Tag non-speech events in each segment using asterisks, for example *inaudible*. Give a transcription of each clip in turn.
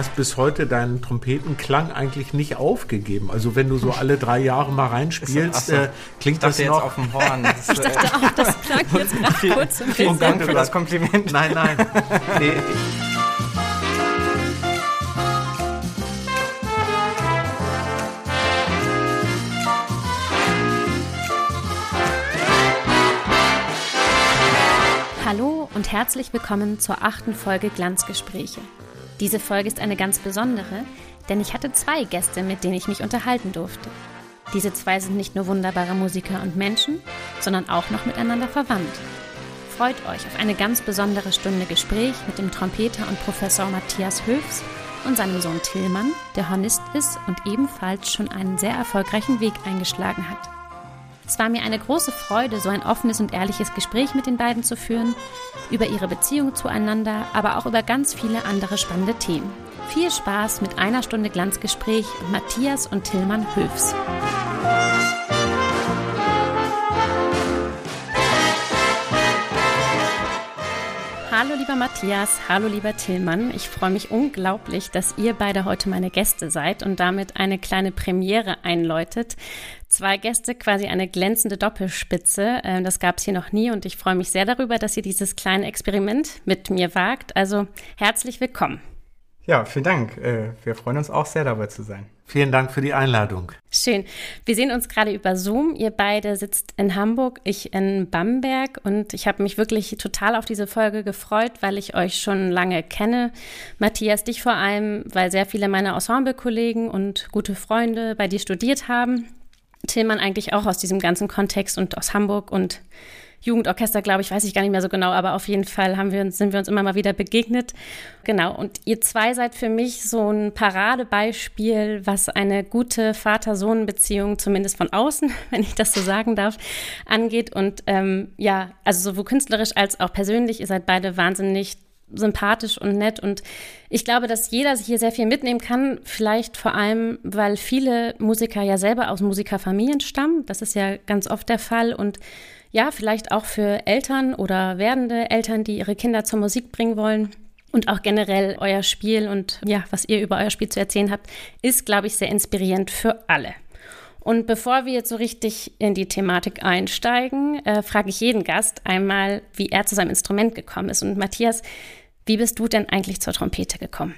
hast bis heute deinen Trompetenklang eigentlich nicht aufgegeben. Also wenn du so alle drei Jahre mal reinspielst, so, äh, klingt das noch... auf dem Horn. Das ich dachte äh, auch, das klang jetzt *laughs* gerade kurz im Vielen Dank für das Kompliment. Nein, nein. *laughs* nee. Hallo und herzlich willkommen zur achten Folge Glanzgespräche. Diese Folge ist eine ganz besondere, denn ich hatte zwei Gäste, mit denen ich mich unterhalten durfte. Diese zwei sind nicht nur wunderbare Musiker und Menschen, sondern auch noch miteinander verwandt. Freut euch auf eine ganz besondere Stunde Gespräch mit dem Trompeter und Professor Matthias Höfs und seinem Sohn Tillmann, der Hornist ist und ebenfalls schon einen sehr erfolgreichen Weg eingeschlagen hat. Es war mir eine große Freude, so ein offenes und ehrliches Gespräch mit den beiden zu führen, über ihre Beziehung zueinander, aber auch über ganz viele andere spannende Themen. Viel Spaß mit einer Stunde Glanzgespräch Matthias und Tillmann Höfs. Hallo lieber Matthias, hallo lieber Tillmann. Ich freue mich unglaublich, dass ihr beide heute meine Gäste seid und damit eine kleine Premiere einläutet. Zwei Gäste, quasi eine glänzende Doppelspitze. Ähm, das gab es hier noch nie und ich freue mich sehr darüber, dass ihr dieses kleine Experiment mit mir wagt. Also herzlich willkommen. Ja, vielen Dank. Äh, wir freuen uns auch sehr dabei zu sein. Vielen Dank für die Einladung. Schön. Wir sehen uns gerade über Zoom. Ihr beide sitzt in Hamburg, ich in Bamberg und ich habe mich wirklich total auf diese Folge gefreut, weil ich euch schon lange kenne. Matthias, dich vor allem, weil sehr viele meiner Ensemble-Kollegen und gute Freunde bei dir studiert haben. Tillmann eigentlich auch aus diesem ganzen Kontext und aus Hamburg und Jugendorchester, glaube ich, weiß ich gar nicht mehr so genau, aber auf jeden Fall haben wir sind wir uns immer mal wieder begegnet. Genau. Und ihr zwei seid für mich so ein Paradebeispiel, was eine gute Vater-Sohn-Beziehung, zumindest von außen, *laughs* wenn ich das so sagen darf, angeht. Und ähm, ja, also sowohl künstlerisch als auch persönlich, ihr seid beide wahnsinnig sympathisch und nett. Und ich glaube, dass jeder sich hier sehr viel mitnehmen kann. Vielleicht vor allem, weil viele Musiker ja selber aus Musikerfamilien stammen. Das ist ja ganz oft der Fall. Und ja, vielleicht auch für Eltern oder werdende Eltern, die ihre Kinder zur Musik bringen wollen. Und auch generell euer Spiel und ja, was ihr über euer Spiel zu erzählen habt, ist, glaube ich, sehr inspirierend für alle. Und bevor wir jetzt so richtig in die Thematik einsteigen, äh, frage ich jeden Gast einmal, wie er zu seinem Instrument gekommen ist. Und Matthias, wie bist du denn eigentlich zur Trompete gekommen?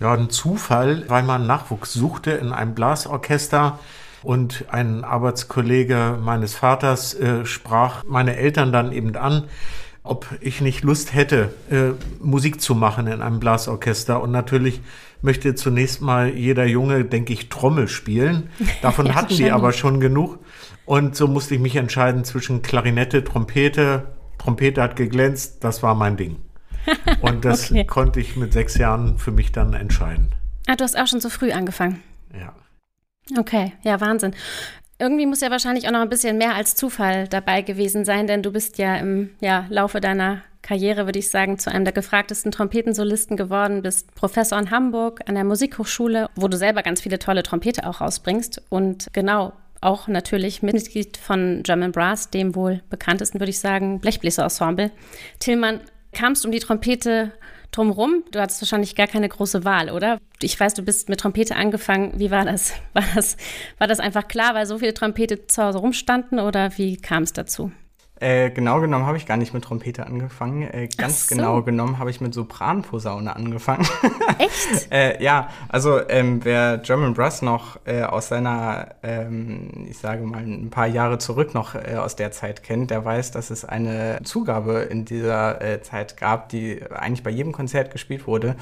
Ja, ein Zufall, weil man Nachwuchs suchte in einem Blasorchester und ein Arbeitskollege meines Vaters äh, sprach meine Eltern dann eben an, ob ich nicht Lust hätte, äh, Musik zu machen in einem Blasorchester. Und natürlich möchte zunächst mal jeder Junge, denke ich, Trommel spielen. Davon *laughs* ja, hatten die aber schon genug. Und so musste ich mich entscheiden zwischen Klarinette, Trompete. Trompete hat geglänzt, das war mein Ding. *laughs* Und das okay. konnte ich mit sechs Jahren für mich dann entscheiden. Ah, du hast auch schon so früh angefangen. Ja. Okay, ja, Wahnsinn. Irgendwie muss ja wahrscheinlich auch noch ein bisschen mehr als Zufall dabei gewesen sein, denn du bist ja im ja, Laufe deiner Karriere, würde ich sagen, zu einem der gefragtesten Trompetensolisten geworden, bist Professor in Hamburg an der Musikhochschule, wo du selber ganz viele tolle Trompete auch rausbringst und genau auch natürlich Mitglied von German Brass, dem wohl bekanntesten, würde ich sagen, Blechbläser-Ensemble. Tillmann, kamst um die Trompete drumherum? Du hattest wahrscheinlich gar keine große Wahl, oder? Ich weiß, du bist mit Trompete angefangen. Wie war das? *laughs* War das, war das einfach klar, weil so viele Trompete zu Hause rumstanden oder wie kam es dazu? Äh, genau genommen habe ich gar nicht mit Trompete angefangen. Äh, ganz so. genau genommen habe ich mit Sopranposaune angefangen. *laughs* Echt? äh, ja, also ähm, wer German Brass noch äh, aus seiner, ähm, ich sage mal, ein paar Jahre zurück noch äh, aus der Zeit kennt, der weiß, dass es eine Zugabe in dieser äh, Zeit gab, die eigentlich bei jedem Konzert gespielt wurde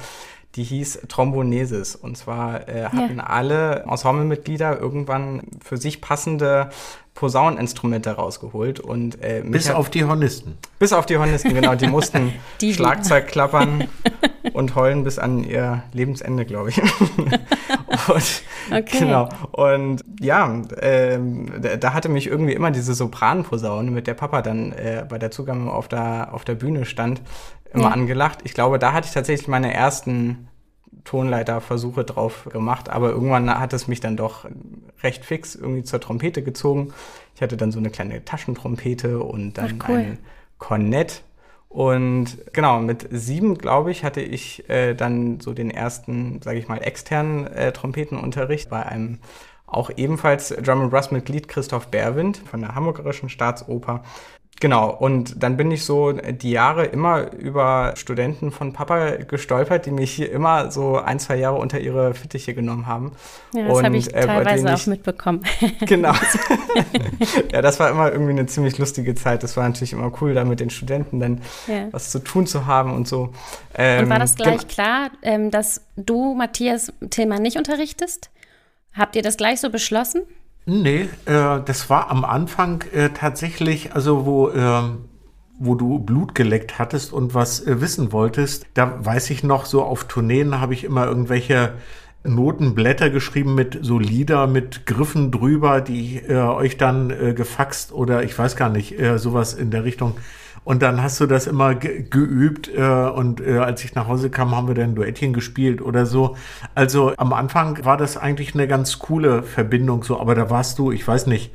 die hieß Trombonesis. Und zwar äh, hatten ja. alle Ensemblemitglieder irgendwann für sich passende Posauneninstrumente rausgeholt und äh, bis auf die Hornisten. Bis auf die Hornisten, genau. Die mussten *laughs* die Schlagzeug klappern und heulen bis an ihr Lebensende, glaube ich. *laughs* und, okay. Genau. Und ja, äh, da hatte mich irgendwie immer diese Sopranposaune, mit der Papa dann äh, bei der Zugabe auf der, auf der Bühne stand, immer ja. angelacht. Ich glaube, da hatte ich tatsächlich meine ersten Tonleiterversuche drauf gemacht, aber irgendwann hat es mich dann doch recht fix irgendwie zur Trompete gezogen. Ich hatte dann so eine kleine Taschentrompete und dann Ach, cool. ein Kornett Und genau, mit sieben, glaube ich, hatte ich äh, dann so den ersten, sage ich mal, externen äh, Trompetenunterricht bei einem auch ebenfalls Drum and Brass Mitglied Christoph Berwind von der Hamburgerischen Staatsoper. Genau, und dann bin ich so die Jahre immer über Studenten von Papa gestolpert, die mich hier immer so ein, zwei Jahre unter ihre Fittiche genommen haben. Ja, das habe ich äh, teilweise auch mitbekommen. *laughs* Genau. *laughs* ja, das war immer irgendwie eine ziemlich lustige Zeit. Das war natürlich immer cool, da mit den Studenten dann ja. was zu tun zu haben und so. Ähm, und war das gleich klar, ähm, dass du, Matthias Tillmann, nicht unterrichtest? Habt ihr das gleich so beschlossen? Nee, äh, das war am Anfang äh, tatsächlich, also wo, äh, wo du Blut geleckt hattest und was äh, wissen wolltest. Da weiß ich noch, so auf Tourneen habe ich immer irgendwelche Notenblätter geschrieben mit so Lieder mit Griffen drüber, die äh, euch dann äh, gefaxt oder ich weiß gar nicht, sowas in der Richtung und dann hast du das immer ge geübt äh, und äh, als ich nach Hause kam, haben wir dann Duettchen gespielt oder so. Also am Anfang war das eigentlich eine ganz coole Verbindung so, aber da warst du, ich weiß nicht,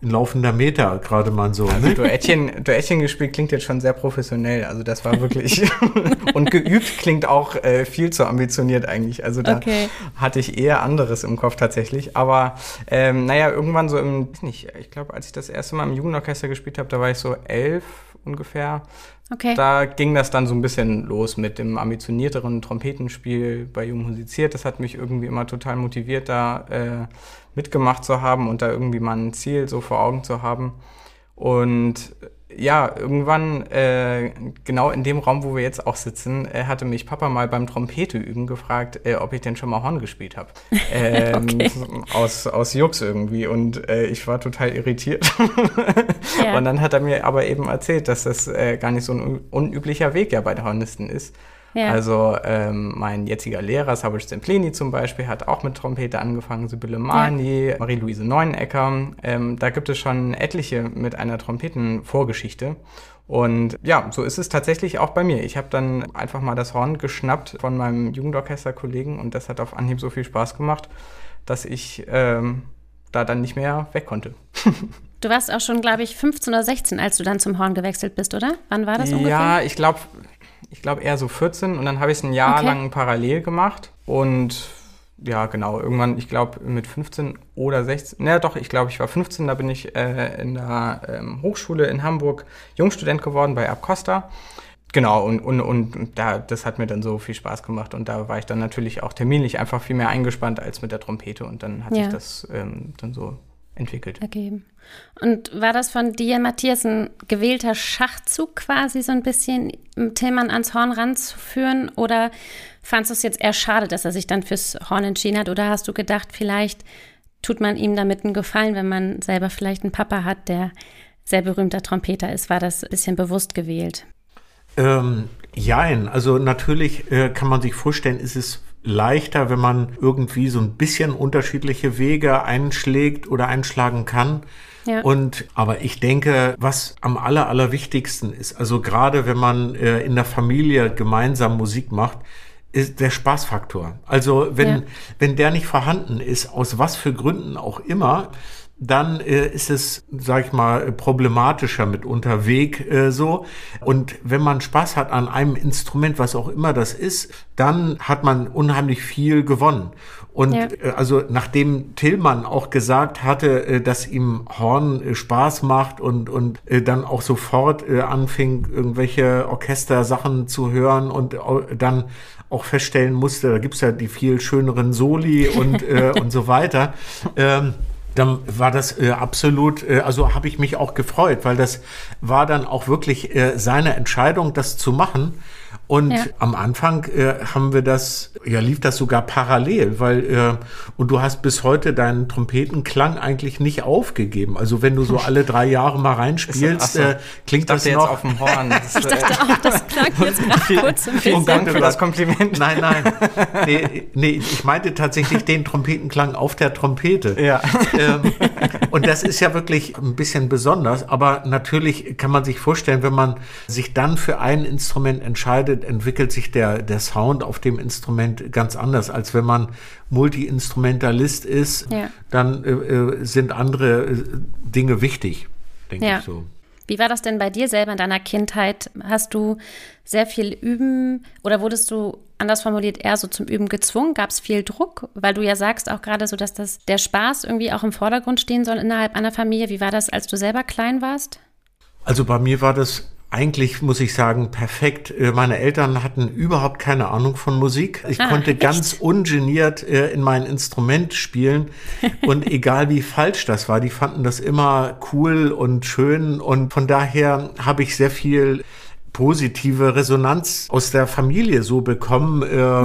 ein laufender Meter gerade mal so. Also ne? Duettchen, Duettchen gespielt klingt jetzt schon sehr professionell. Also das war wirklich *laughs* und geübt klingt auch äh, viel zu ambitioniert eigentlich. Also da okay. hatte ich eher anderes im Kopf tatsächlich. Aber ähm, naja, irgendwann so im, nicht, ich glaube, als ich das erste Mal im Jugendorchester gespielt habe, da war ich so elf ungefähr. Okay. Da ging das dann so ein bisschen los mit dem ambitionierteren Trompetenspiel bei Jung musiziert. Das hat mich irgendwie immer total motiviert, da äh, mitgemacht zu haben und da irgendwie mal ein Ziel so vor Augen zu haben. Und ja, irgendwann, äh, genau in dem Raum, wo wir jetzt auch sitzen, äh, hatte mich Papa mal beim Trompete üben gefragt, äh, ob ich denn schon mal Horn gespielt habe. *laughs* Ähm, okay. aus, aus Jux irgendwie. Und äh, ich war total irritiert. *laughs* ja. Und dann hat er mir aber eben erzählt, dass das äh, gar nicht so ein unüblicher Weg ja bei den Hornisten ist. Ja. Also ähm, mein jetziger Lehrer, Savage Zempleni zum Beispiel, hat auch mit Trompete angefangen, Sibylle Mani, ja. Marie-Louise Neunecker. Ähm, da gibt es schon etliche mit einer Trompetenvorgeschichte. Und ja, so ist es tatsächlich auch bei mir. Ich habe dann einfach mal das Horn geschnappt von meinem Jugendorchesterkollegen und das hat auf Anhieb so viel Spaß gemacht, dass ich ähm, da dann nicht mehr weg konnte. *laughs* Du warst auch schon, glaube ich, 15 oder 16, als du dann zum Horn gewechselt bist, oder? Wann war das ungefähr? Ja, ich glaube, ich glaube eher so 14 und dann habe ich es ein Jahr okay. lang parallel gemacht und ja, genau, irgendwann, ich glaube mit 15 oder 16, naja doch, ich glaube, ich war 15, da bin ich äh, in der ähm, Hochschule in Hamburg Jungstudent geworden bei Abcosta. Genau, und, und, und da, das hat mir dann so viel Spaß gemacht und da war ich dann natürlich auch terminlich einfach viel mehr eingespannt als mit der Trompete und dann hat ja. sich das ähm, dann so entwickelt. Ergeben. Und war das von dir, Matthias, ein gewählter Schachzug quasi so ein bisschen Tillmann ans Horn ranzuführen? Oder fandest du es jetzt eher schade, dass er sich dann fürs Horn entschieden hat? Oder hast du gedacht, vielleicht tut man ihm damit einen Gefallen, wenn man selber vielleicht einen Papa hat, der sehr berühmter Trompeter ist? War das ein bisschen bewusst gewählt? Ähm, jein, also natürlich äh, kann man sich vorstellen, ist es leichter, wenn man irgendwie so ein bisschen unterschiedliche Wege einschlägt oder einschlagen kann. Ja. Und aber ich denke, was am aller allerwichtigsten ist, also gerade wenn man äh, in der Familie gemeinsam Musik macht, ist der Spaßfaktor. Also wenn ja. wenn der nicht vorhanden ist, aus was für Gründen auch immer, dann äh, ist es, sag ich mal, problematischer mit unterwegs äh, so. Und wenn man Spaß hat an einem Instrument, was auch immer das ist, dann hat man unheimlich viel gewonnen. Und ja. äh, also nachdem Tillmann auch gesagt hatte, äh, dass ihm Horn äh, Spaß macht und, und äh, dann auch sofort äh, anfing, irgendwelche Orchestersachen zu hören und äh, dann auch feststellen musste, da gibt's ja die viel schöneren Soli und, äh, *laughs* und so weiter. Ähm, dann war das äh, absolut, äh, also habe ich mich auch gefreut, weil das war dann auch wirklich äh, seine Entscheidung, das zu machen. Und ja. am Anfang äh, haben wir das, ja, lief das sogar parallel, weil, äh, und du hast bis heute deinen Trompetenklang eigentlich nicht aufgegeben. Also wenn du so *laughs* alle drei Jahre mal reinspielst, so, äh, klingt das noch. auf dem Horn. *laughs* Das, ich dachte auch, das klang jetzt gerade kurz ein Vielen Dank für das Kompliment. Nein, nein. *laughs* Nee, nee, ich meinte tatsächlich den Trompetenklang auf der Trompete. Ja. Ähm, und das ist ja wirklich ein bisschen besonders, aber natürlich kann man sich vorstellen, wenn man sich dann für ein Instrument entscheidet, entwickelt sich der, der Sound auf dem Instrument ganz anders, als wenn man Multi-Instrumentalist ist. Ja. Dann äh, äh sind andere äh, Dinge wichtig, denke ja. ich so. Wie war das denn bei dir selber in deiner Kindheit? Hast du sehr viel üben oder wurdest du anders formuliert eher so zum Üben gezwungen? Gab es viel Druck? Weil du ja sagst auch gerade so, dass das der Spaß irgendwie auch im Vordergrund stehen soll innerhalb einer Familie. Wie war das, als du selber klein warst? Also bei mir war das eigentlich, muss ich sagen, perfekt. Äh, meine Eltern hatten überhaupt keine Ahnung von Musik. Ich ah, konnte echt? ganz ungeniert äh, in mein Instrument spielen. *laughs* Und egal wie falsch das war, die fanden das immer cool und schön. Und von daher habe ich sehr viel positive Resonanz aus der Familie so bekommen äh,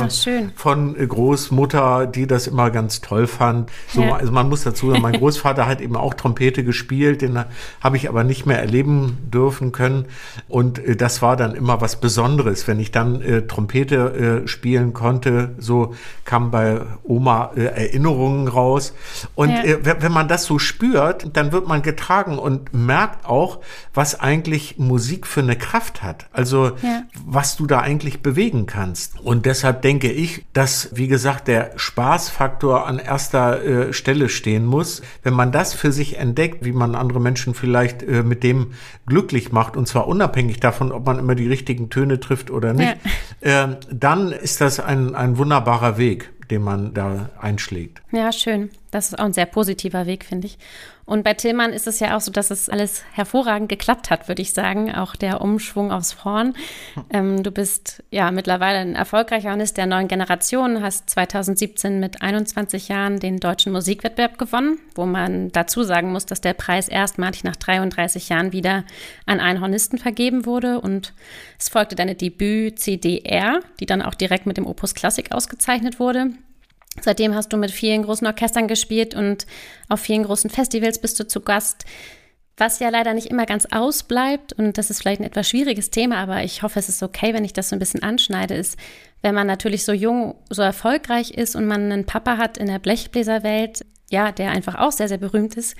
von Großmutter, die das immer ganz toll fand. So, ja. Also man muss dazu sagen, mein *laughs* Großvater hat eben auch Trompete gespielt, den habe ich aber nicht mehr erleben dürfen können. Und äh, das war dann immer was Besonderes, wenn ich dann äh, Trompete äh, spielen konnte. So kam bei Oma äh, Erinnerungen raus. Und ja. Äh, wenn man das so spürt, dann wird man getragen und merkt auch, was eigentlich Musik für eine Kraft hat hat. Also ja. was du da eigentlich bewegen kannst. Und deshalb denke ich, dass, wie gesagt, der Spaßfaktor an erster äh, Stelle stehen muss. Wenn man das für sich entdeckt, wie man andere Menschen vielleicht äh, mit dem glücklich macht, und zwar unabhängig davon, ob man immer die richtigen Töne trifft oder nicht, ja. äh, dann ist das ein, ein wunderbarer Weg den man da einschlägt. Ja, schön. Das ist auch ein sehr positiver Weg, finde ich. Und bei Tillmann ist es ja auch so, dass es alles hervorragend geklappt hat, würde ich sagen. Auch der Umschwung aufs Horn. *laughs* Ähm, du bist ja mittlerweile ein erfolgreicher Hornist der neuen Generation, hast 2017 mit 21 Jahren den deutschen Musikwettbewerb gewonnen, wo man dazu sagen muss, dass der Preis erstmalig nach 33 Jahren wieder an einen Hornisten vergeben wurde. Und es folgte deine Debüt CDR, die dann auch direkt mit dem Opus Classic ausgezeichnet wurde. Seitdem hast du mit vielen großen Orchestern gespielt und auf vielen großen Festivals bist du zu Gast. Was ja leider nicht immer ganz ausbleibt, und das ist vielleicht ein etwas schwieriges Thema, aber ich hoffe, es ist okay, wenn ich das so ein bisschen anschneide, ist, wenn man natürlich so jung, so erfolgreich ist und man einen Papa hat in der Blechbläserwelt, ja, der einfach auch sehr, sehr berühmt ist.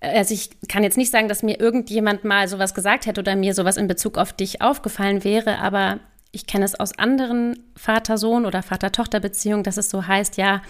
Also ich kann jetzt nicht sagen, dass mir irgendjemand mal sowas gesagt hätte oder mir sowas in Bezug auf dich aufgefallen wäre, aber ich kenne es aus anderen Vater-Sohn- oder Vater-Tochter-Beziehungen, dass es so heißt, ja,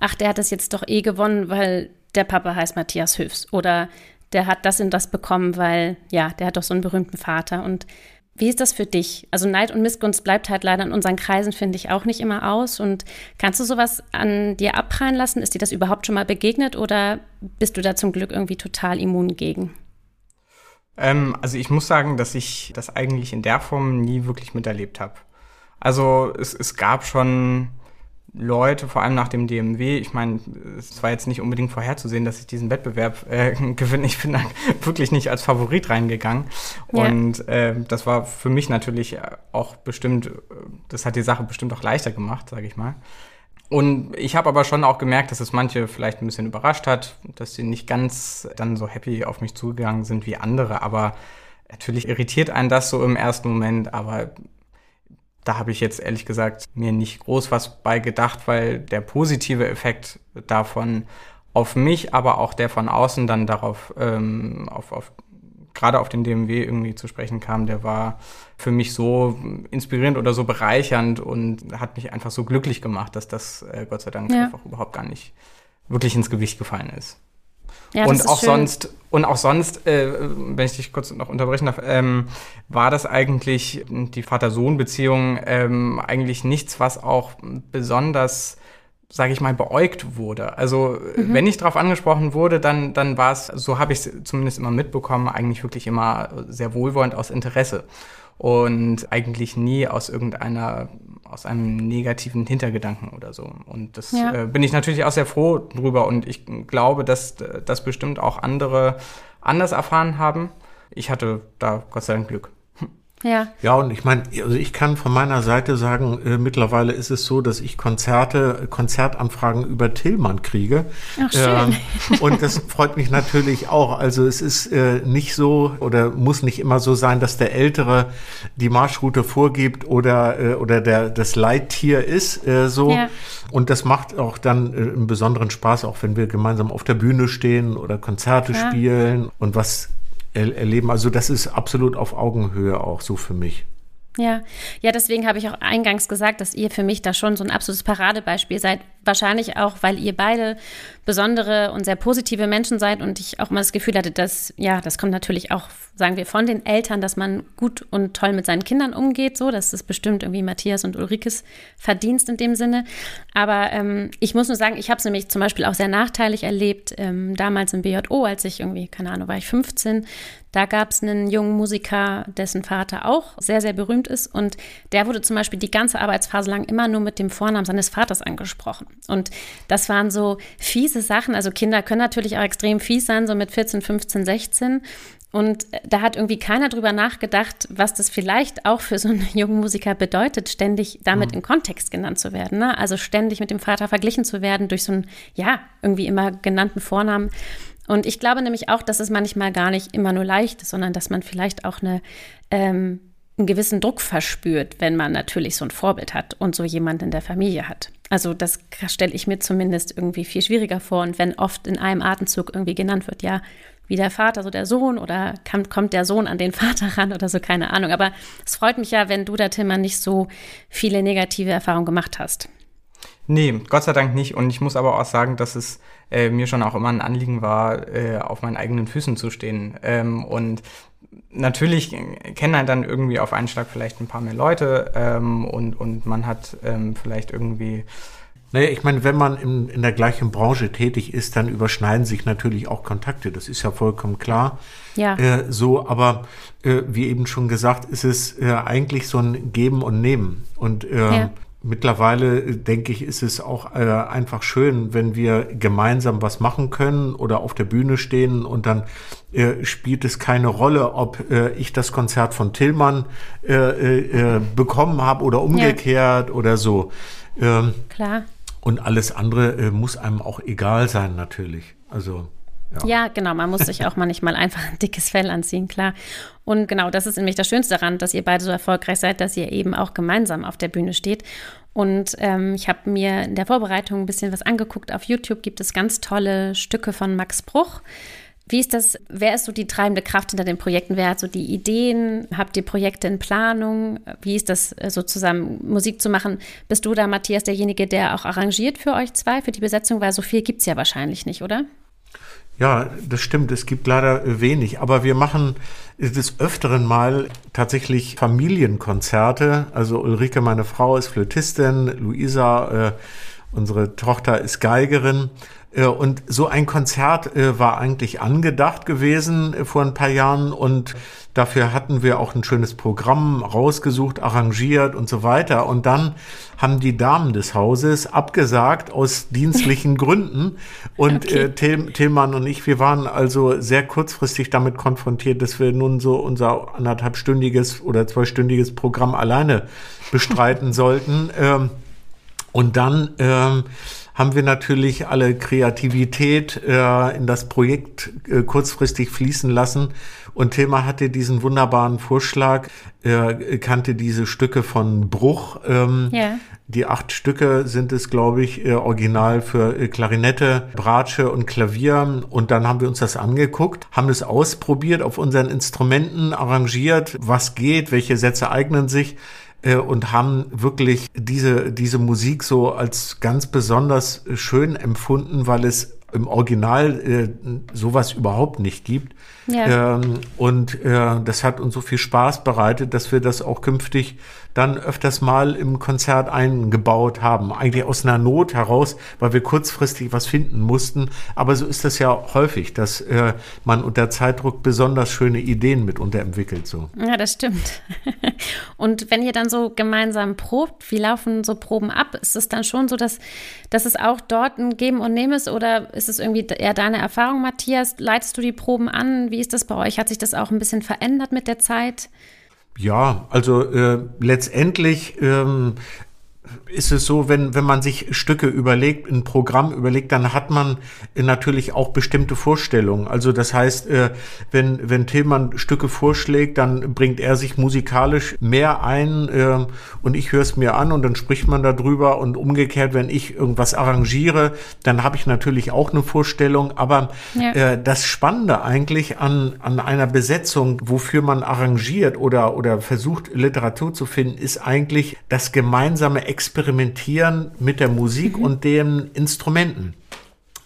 ach, der hat es jetzt doch eh gewonnen, weil der Papa heißt Matthias Höfs. Oder der hat das und das bekommen, weil, ja, der hat doch so einen berühmten Vater. Und wie ist das für dich? Also Neid und Missgunst bleibt halt leider in unseren Kreisen, finde ich, auch nicht immer aus. Und kannst du sowas an dir abprallen lassen? Ist dir das überhaupt schon mal begegnet oder bist du da zum Glück irgendwie total immun gegen? Ähm, also ich muss sagen, dass ich das eigentlich in der Form nie wirklich miterlebt habe. Also es, es gab schon Leute, vor allem nach dem DMW, ich meine, es war jetzt nicht unbedingt vorherzusehen, dass ich diesen Wettbewerb äh, *laughs* gewinne. Ich bin da wirklich nicht als Favorit reingegangen. Ja. Und äh, das war für mich natürlich auch bestimmt, das hat die Sache bestimmt auch leichter gemacht, sage ich mal. Und ich habe aber schon auch gemerkt, dass es manche vielleicht ein bisschen überrascht hat, dass sie nicht ganz dann so happy auf mich zugegangen sind wie andere. Aber natürlich irritiert einen das so im ersten Moment, aber da habe ich jetzt ehrlich gesagt mir nicht groß was bei gedacht, weil der positive Effekt davon auf mich, aber auch der von außen dann darauf, ähm, auf, auf gerade auf den DMW irgendwie zu sprechen kam, der war für mich so inspirierend oder so bereichernd und hat mich einfach so glücklich gemacht, dass das äh, Gott sei Dank ja. einfach überhaupt gar nicht wirklich ins Gewicht gefallen ist. Ja, und auch sonst und auch sonst, äh, wenn ich dich kurz noch unterbrechen darf, ähm, war das eigentlich die Vater-Sohn-Beziehung ähm, eigentlich nichts, was auch besonders sage ich mal, beäugt wurde. Also mhm. wenn ich darauf angesprochen wurde, dann, dann war es, so habe ich es zumindest immer mitbekommen, eigentlich wirklich immer sehr wohlwollend aus Interesse und eigentlich nie aus irgendeiner, aus einem negativen Hintergedanken oder so. Und das ja. äh, bin ich natürlich auch sehr froh drüber und ich glaube, dass das bestimmt auch andere anders erfahren haben. Ich hatte da Gott sei Dank Glück. Ja. Ja, und ich meine, also ich kann von meiner Seite sagen, äh, mittlerweile ist es so, dass ich Konzerte, Konzertanfragen über Tillmann kriege. Ach, schön. Äh, und das freut mich natürlich auch. Also es ist äh, nicht so oder muss nicht immer so sein, dass der Ältere die Marschroute vorgibt oder, äh, oder der, das Leittier ist äh, so. Ja. Und das macht auch dann äh, einen besonderen Spaß, auch wenn wir gemeinsam auf der Bühne stehen oder Konzerte ja. spielen und was erleben. Also das ist absolut auf Augenhöhe auch so für mich. Ja, ja, deswegen habe ich auch eingangs gesagt, dass ihr für mich da schon so ein absolutes Paradebeispiel seid, wahrscheinlich auch, weil ihr beide besondere und sehr positive Menschen seid und ich auch mal das Gefühl hatte, dass, ja, das kommt natürlich auch, sagen wir, von den Eltern, dass man gut und toll mit seinen Kindern umgeht. So, das ist bestimmt irgendwie Matthias und Ulrikes Verdienst in dem Sinne. Aber ähm, ich muss nur sagen, ich habe es nämlich zum Beispiel auch sehr nachteilig erlebt, ähm, damals im BJO, als ich irgendwie, keine Ahnung, war ich 15. Da gab es einen jungen Musiker, dessen Vater auch sehr, sehr berühmt ist. Und der wurde zum Beispiel die ganze Arbeitsphase lang immer nur mit dem Vornamen seines Vaters angesprochen. Und das waren so fiese Sachen. Also Kinder können natürlich auch extrem fies sein, so mit 14, 15, 16. Und da hat irgendwie keiner drüber nachgedacht, was das vielleicht auch für so einen *laughs* jungen Musiker bedeutet, ständig damit mhm. in Kontext genannt zu werden. Ne? Also ständig mit dem Vater verglichen zu werden durch so einen, ja, irgendwie immer genannten Vornamen. Und ich glaube nämlich auch, dass es manchmal gar nicht immer nur leicht ist, sondern dass man vielleicht auch eine, ähm, einen gewissen Druck verspürt, wenn man natürlich so ein Vorbild hat und so jemand in der Familie hat. Also das stelle ich mir zumindest irgendwie viel schwieriger vor. Und wenn oft in einem Atemzug irgendwie genannt wird, ja, wie der Vater, so der Sohn oder kann, kommt der Sohn an den *laughs* Vater ran oder so, keine Ahnung. Aber es freut mich ja, wenn du da, Timmer, nicht so viele negative Erfahrungen gemacht hast. Nee, Gott sei Dank nicht. Und ich muss aber auch sagen, dass es äh, mir schon auch immer ein Anliegen war, äh, auf meinen eigenen Füßen zu stehen. Ähm, und natürlich kennen einen dann irgendwie auf einen Schlag vielleicht ein paar mehr Leute ähm, und, und man hat ähm, vielleicht irgendwie naja, ich meine, wenn man in, in der gleichen Branche tätig ist, dann überschneiden sich natürlich auch Kontakte. Das ist ja vollkommen klar. Ja. Äh, so, aber äh, wie eben schon gesagt, ist es äh, eigentlich so ein Geben und Nehmen. Und äh, ja. Mittlerweile äh, denke ich, ist es auch äh, einfach schön, wenn wir gemeinsam was machen können oder auf der Bühne stehen und dann äh, spielt es keine Rolle, ob äh, ich das Konzert von Tillmann äh, äh, bekommen habe oder umgekehrt ja. oder so. Ähm, Klar. Und alles andere muss einem auch egal sein, natürlich. Also ja. ja. genau. Man muss sich auch manchmal einfach ein dickes Fell anziehen, klar. Und genau, das ist nämlich das Schönste daran, dass ihr beide so erfolgreich seid, dass ihr eben auch gemeinsam auf der Bühne steht. Und ähm, ich habe mir in der Vorbereitung ein bisschen was angeguckt. Auf YouTube gibt es ganz tolle Stücke von Max Bruch. Wie ist das? Wer ist so die treibende Kraft hinter den Projekten? Wer hat so die Ideen? Habt ihr Projekte in Planung? Wie ist das, äh, so zusammen Musik zu machen? Bist du da, Matthias, derjenige, der auch arrangiert für euch zwei, für die Besetzung? Weil so viel gibt es ja wahrscheinlich nicht, oder? Ja, das stimmt. Es gibt leider wenig. Aber wir machen des Öfteren mal tatsächlich Familienkonzerte. Also Ulrike, meine Frau, ist Flötistin. Luisa, äh, unsere Tochter, ist Geigerin. Äh, und so ein Konzert äh, war eigentlich angedacht gewesen äh, vor ein paar Jahren und dafür hatten wir auch ein schönes Programm rausgesucht, arrangiert und so weiter. Und dann haben die Damen des Hauses abgesagt aus *laughs* dienstlichen Gründen. Und okay. äh, Till, Tillmann und ich, wir waren also sehr kurzfristig damit konfrontiert, dass wir nun so unser anderthalbstündiges oder zweistündiges Programm alleine bestreiten sollten. Ähm, und dann ähm, haben wir natürlich alle Kreativität äh, in das Projekt äh, kurzfristig fließen lassen. Und Thema hatte diesen wunderbaren Vorschlag, er kannte diese Stücke von Bruch. Ähm, ja. Die acht Stücke sind es, glaube ich, äh, original für äh, Klarinette, Bratsche und Klavier. Und dann haben wir uns das angeguckt, haben es ausprobiert, auf unseren Instrumenten arrangiert, was geht, welche Sätze eignen sich äh, und haben wirklich diese, diese Musik so als ganz besonders schön empfunden, weil es im Original äh, sowas überhaupt nicht gibt. Ja. Ähm, und äh, das hat uns so viel Spaß bereitet, dass wir das auch künftig dann öfters mal im Konzert eingebaut haben. Eigentlich aus einer Not heraus, weil wir kurzfristig was finden mussten. Aber so ist das ja häufig, dass äh, man unter Zeitdruck besonders schöne Ideen mitunter entwickelt. So. Ja, das stimmt. *laughs* Und wenn ihr dann so gemeinsam probt, wie laufen so Proben ab? Ist es dann schon so, dass, dass es auch dort ein Geben und Nehmen ist? Oder ist es irgendwie eher deine Erfahrung, Matthias? Leitest du die Proben an? Wie ist das bei euch? Hat sich das auch ein bisschen verändert mit der Zeit? Ja, also äh, letztendlich ähm, ist es so, wenn, wenn man sich Stücke überlegt, ein Programm überlegt, dann hat man natürlich auch bestimmte Vorstellungen. Also das heißt, äh, wenn, wenn Tillmann Stücke vorschlägt, dann bringt er sich musikalisch mehr ein äh, und ich höre es mir an und dann spricht man darüber und umgekehrt, wenn ich irgendwas arrangiere, dann habe ich natürlich auch eine Vorstellung. Aber ja. Äh, das Spannende eigentlich an, an einer Besetzung, wofür man arrangiert oder, oder versucht, Literatur zu finden, ist eigentlich das gemeinsame experimentieren mit der Musik mhm. und den Instrumenten.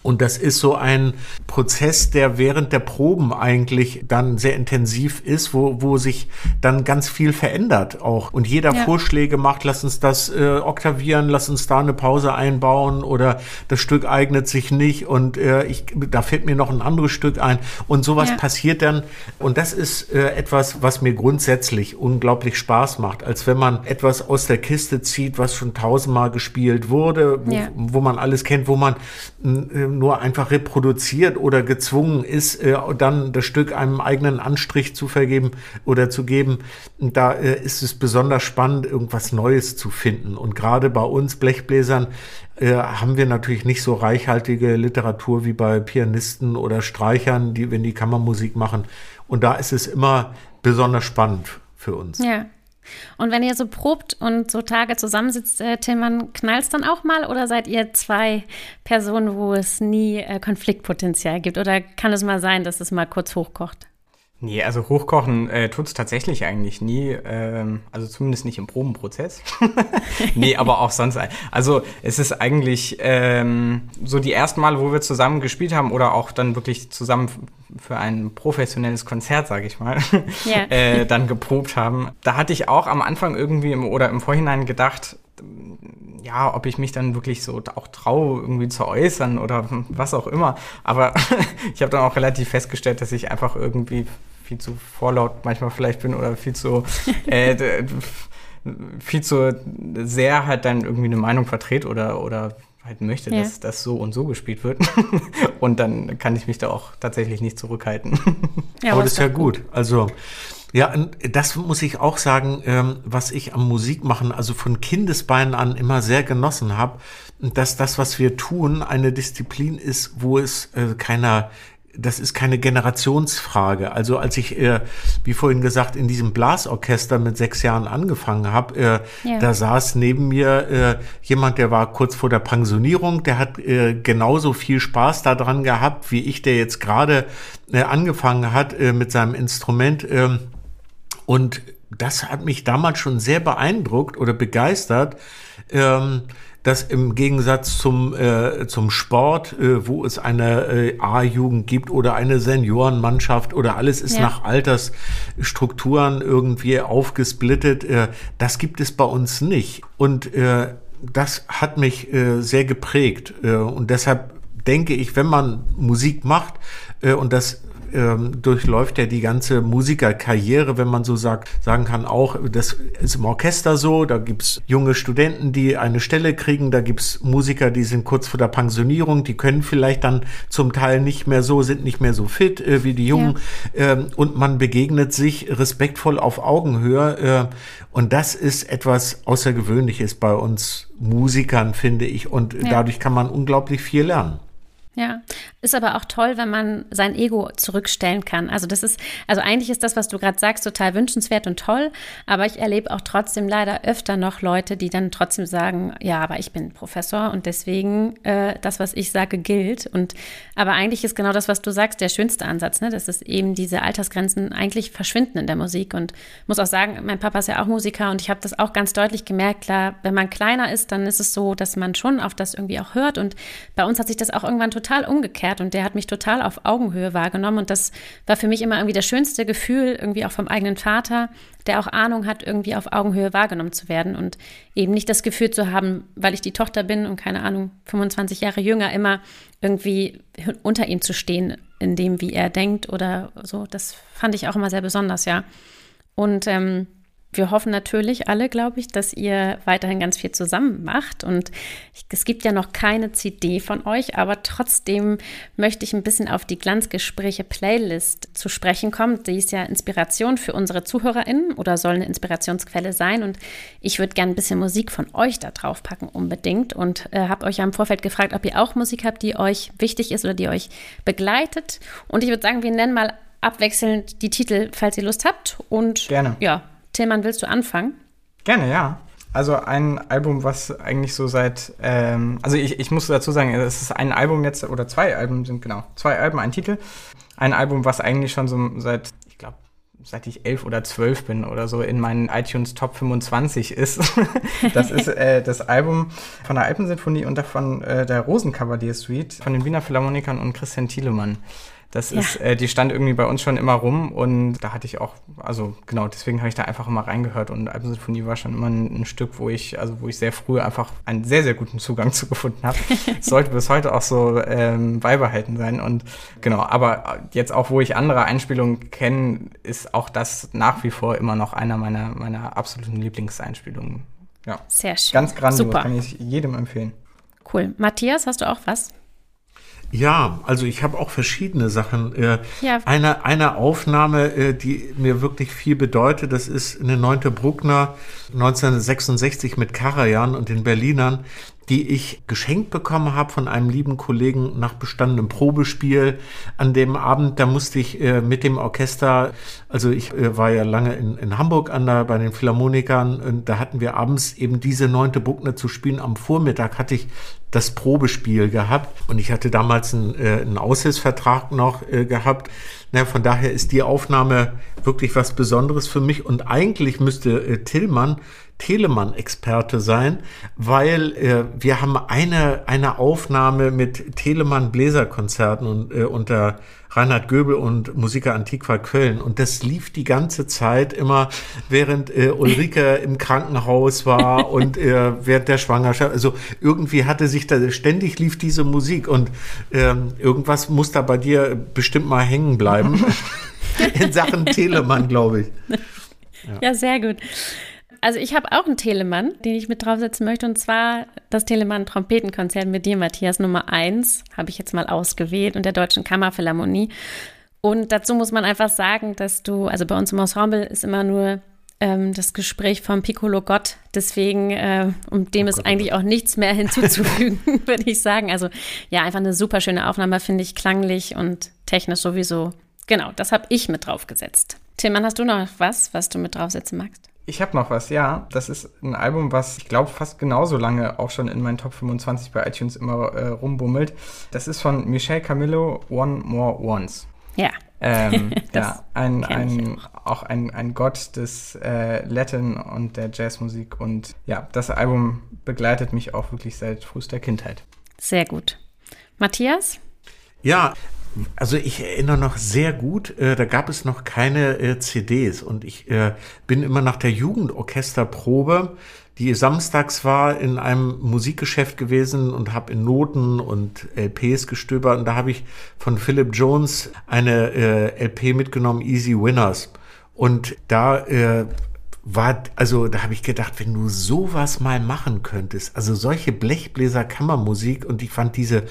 Und das ist so ein Prozess, der während der Proben eigentlich dann sehr intensiv ist, wo, wo sich dann ganz viel verändert auch. Und jeder ja. Vorschläge macht, lass uns das äh, oktavieren, lass uns da eine Pause einbauen oder das Stück eignet sich nicht und äh, ich, da fällt mir noch ein anderes Stück ein. Und sowas ja. passiert dann. Und das ist äh, etwas, was mir grundsätzlich unglaublich Spaß macht, als wenn man etwas aus der Kiste zieht, was schon tausendmal gespielt wurde, wo, ja. wo man alles kennt, wo man äh, nur einfach reproduziert oder gezwungen ist, äh, dann das Stück einem eigenen Anstrich zu vergeben oder zu geben. Da äh, ist es besonders spannend, irgendwas Neues zu finden. Und gerade bei uns Blechbläsern äh, haben wir natürlich nicht so reichhaltige Literatur wie bei Pianisten oder Streichern, die, wenn die Kammermusik machen. Und da ist es immer besonders spannend für uns. Ja. Und wenn ihr so probt und so Tage zusammensitzt, äh, Tillmann, knallt es dann auch mal oder seid ihr zwei Personen, wo es nie äh, Konfliktpotenzial gibt? Oder kann es mal sein, dass es mal kurz hochkocht? Nee, also hochkochen äh, tut es tatsächlich eigentlich nie. Ähm, also zumindest nicht im Probenprozess. *laughs* nee, aber auch sonst. Also es ist eigentlich ähm, so die ersten Male, wo wir zusammen gespielt haben oder auch dann wirklich zusammen für ein professionelles Konzert, sage ich mal, yeah. *laughs* äh, dann geprobt haben. Da hatte ich auch am Anfang irgendwie im, oder im Vorhinein gedacht, ja, ob ich mich dann wirklich so auch traue, irgendwie zu äußern oder was auch immer. Aber *laughs* ich habe dann auch relativ festgestellt, dass ich einfach irgendwie viel zu vorlaut manchmal vielleicht bin oder viel zu *laughs* äh, viel zu sehr halt dann irgendwie eine Meinung vertrete oder oder halt möchte, ja. dass das so und so gespielt wird. *laughs* und dann kann ich mich da auch tatsächlich nicht zurückhalten. *laughs* Ja, aber das ist ja gut. Also ja, das muss ich auch sagen, ähm, was ich am Musikmachen, also von Kindesbeinen an immer sehr genossen habe, dass das, was wir tun, eine Disziplin ist, wo es äh, keiner das ist keine Generationsfrage. Also als ich, äh, wie vorhin gesagt, in diesem Blasorchester mit sechs Jahren angefangen habe, äh, ja. da saß neben mir äh, jemand, der war kurz vor der Pensionierung, der hat äh, genauso viel Spaß daran gehabt, wie ich, der jetzt gerade äh, angefangen hat äh, mit seinem Instrument. Äh, und das hat mich damals schon sehr beeindruckt oder begeistert. Ähm, dass im Gegensatz zum, äh, zum Sport, äh, wo es eine äh, A-Jugend gibt oder eine Seniorenmannschaft oder alles ist ja. nach Altersstrukturen irgendwie aufgesplittet, äh, das gibt es bei uns nicht. Und äh, das hat mich äh, sehr geprägt. Äh, und deshalb denke ich, wenn man Musik macht, äh, und das ähm, durchläuft ja die ganze Musikerkarriere, wenn man so sagt, sagen kann, auch, das ist im Orchester so, da gibt's junge Studenten, die eine Stelle kriegen, da gibt's Musiker, die sind kurz vor der Pensionierung, die können vielleicht dann zum Teil nicht mehr so, sind nicht mehr so fit äh, wie die Jungen ja. ähm, und man begegnet sich respektvoll auf Augenhöhe äh, und das ist etwas Außergewöhnliches bei uns Musikern, finde ich, und ja. dadurch kann man unglaublich viel lernen. Ja, ist aber auch toll, wenn man sein Ego zurückstellen kann. Also das ist, also eigentlich ist das, was du gerade sagst, total wünschenswert und toll. Aber ich erlebe auch trotzdem leider öfter noch Leute, die dann trotzdem sagen, ja, aber ich bin Professor und deswegen äh, das, was ich sage, gilt. Und aber eigentlich ist genau das, was du sagst, der schönste Ansatz, ne? Dass es eben diese Altersgrenzen eigentlich verschwinden in der Musik. Und muss auch sagen, mein Papa ist ja auch Musiker und ich habe das auch ganz deutlich gemerkt. Klar, wenn man kleiner ist, dann ist es so, dass man schon auf das irgendwie auch hört. Und bei uns hat sich das auch irgendwann total total umgekehrt und der hat mich total auf Augenhöhe wahrgenommen und das war für mich immer irgendwie das schönste Gefühl, irgendwie auch vom eigenen Vater, der auch Ahnung hat, irgendwie auf Augenhöhe wahrgenommen zu werden und eben nicht das Gefühl zu haben, weil ich die Tochter bin und keine Ahnung, 25 Jahre jünger, immer irgendwie unter ihm zu stehen, in dem, wie er denkt oder so. Das fand ich auch immer sehr besonders, ja. Und ähm, wir hoffen natürlich alle, glaube ich, dass ihr weiterhin ganz viel zusammen macht. Und es gibt ja noch keine CD von euch, aber trotzdem möchte ich ein bisschen auf die Glanzgespräche Playlist zu sprechen kommen. Die ist ja Inspiration für unsere ZuhörerInnen oder soll eine Inspirationsquelle sein. Und ich würde gerne ein bisschen Musik von euch da drauf packen, unbedingt. Und äh, habe euch ja im Vorfeld gefragt, ob ihr auch Musik habt, die euch wichtig ist oder die euch begleitet. Und ich würde sagen, wir nennen mal abwechselnd die Titel, falls ihr Lust habt. Und Gerne. ja, Tillmann, willst du anfangen? Gerne, ja. Also ein Album, was eigentlich so seit, ähm, also ich, ich muss dazu sagen, es ist ein Album jetzt, oder zwei Alben sind genau, zwei Alben, ein Titel. Ein Album, was eigentlich schon so seit, ich glaube, seit ich elf oder zwölf bin oder so in meinen iTunes Top 25 ist. *laughs* das ist äh, das Album von der Alpensinfonie und davon äh, der Rosenkavalier Suite von den Wiener Philharmonikern und Christian Thielemann. Das ja. ist, äh, die stand irgendwie bei uns schon immer rum und da hatte ich auch, also genau, deswegen habe ich da einfach immer reingehört und Alpensinfonie war schon immer ein, ein, Stück, wo ich, also wo ich sehr früh einfach einen sehr, sehr guten Zugang *laughs* zu gefunden habe. sollte bis heute auch so ähm, beibehalten sein und genau, aber jetzt auch, wo ich andere Einspielungen kenne, ist auch das nach wie vor immer noch einer meiner, meiner absoluten Lieblingseinspielungen. Ja. Sehr schön. Ganz grandios, Super. kann ich jedem empfehlen. Cool. Matthias, hast du auch was? Ja, also ich habe auch verschiedene Sachen. Äh, ja. Eine, eine Aufnahme, äh, die mir wirklich viel bedeutet, das ist eine neunte Bruckner 1966 mit Karajan und den Berlinern die ich geschenkt bekommen habe von einem lieben Kollegen nach bestandenem Probespiel. An dem Abend, da musste ich äh, mit dem Orchester, also ich äh, war ja lange in, in Hamburg an der, bei den Philharmonikern und da hatten wir abends eben diese neunte Bruckner zu spielen. Am Vormittag hatte ich das Probespiel gehabt und ich hatte damals einen, äh, einen Aushilfsvertrag noch äh, gehabt. Na, von daher ist die Aufnahme wirklich was Besonderes für mich und eigentlich müsste äh, Tillmann Telemann-Experte sein, weil äh, wir haben eine, eine Aufnahme mit Telemann-Bläserkonzerten und, äh, unter Reinhard Göbel und Musiker Antiqua Köln. Und das lief die ganze Zeit immer, während äh, Ulrike *laughs* im Krankenhaus war und äh, während der Schwangerschaft. Also irgendwie hatte sich da, ständig lief diese Musik und ähm, irgendwas muss da bei dir bestimmt mal hängen bleiben. *laughs* In Sachen Telemann, glaube ich. Ja. ja, sehr gut. Also ich habe auch einen Telemann, den ich mit draufsetzen möchte, und zwar das Telemann Trompetenkonzert mit dir, Matthias, Nummer 1, habe ich jetzt mal ausgewählt, und der Deutschen Kammerphilharmonie. Und dazu muss man einfach sagen, dass du, also bei uns im Ensemble ist immer nur ähm, das Gespräch vom Piccolo Gott, deswegen, äh, um dem oh ist oh eigentlich auch nichts mehr *laughs* hinzuzufügen, *laughs* würde ich sagen. Also ja, einfach eine super schöne Aufnahme, finde ich, klanglich und technisch sowieso. Genau, das habe ich mit draufgesetzt. Tilman, hast du noch was, was du mit draufsetzen magst? Ich habe noch was, ja. Das ist ein Album, was ich glaube fast genauso lange auch schon in meinen Top 25 bei iTunes immer äh, rumbummelt. Das ist von Michel Camillo, One More Once. Ja. Ähm, *laughs* ja, ein, ein, auch. auch ein, ein Gott des äh, Latin und der Jazzmusik. Und ja, das Album begleitet mich auch wirklich seit frühester Kindheit. Sehr gut. Matthias? Ja, also ich erinnere noch sehr gut, äh, da gab es noch keine äh, CDs und ich äh, bin immer nach der Jugendorchesterprobe, die samstags war, in einem Musikgeschäft gewesen und habe in Noten und LPs gestöbert und da habe ich von Philip Jones eine äh, LP mitgenommen, Easy Winners. Und da äh, war, also da habe ich gedacht, wenn du sowas mal machen könntest, also solche Blechbläser Kammermusik und ich fand diese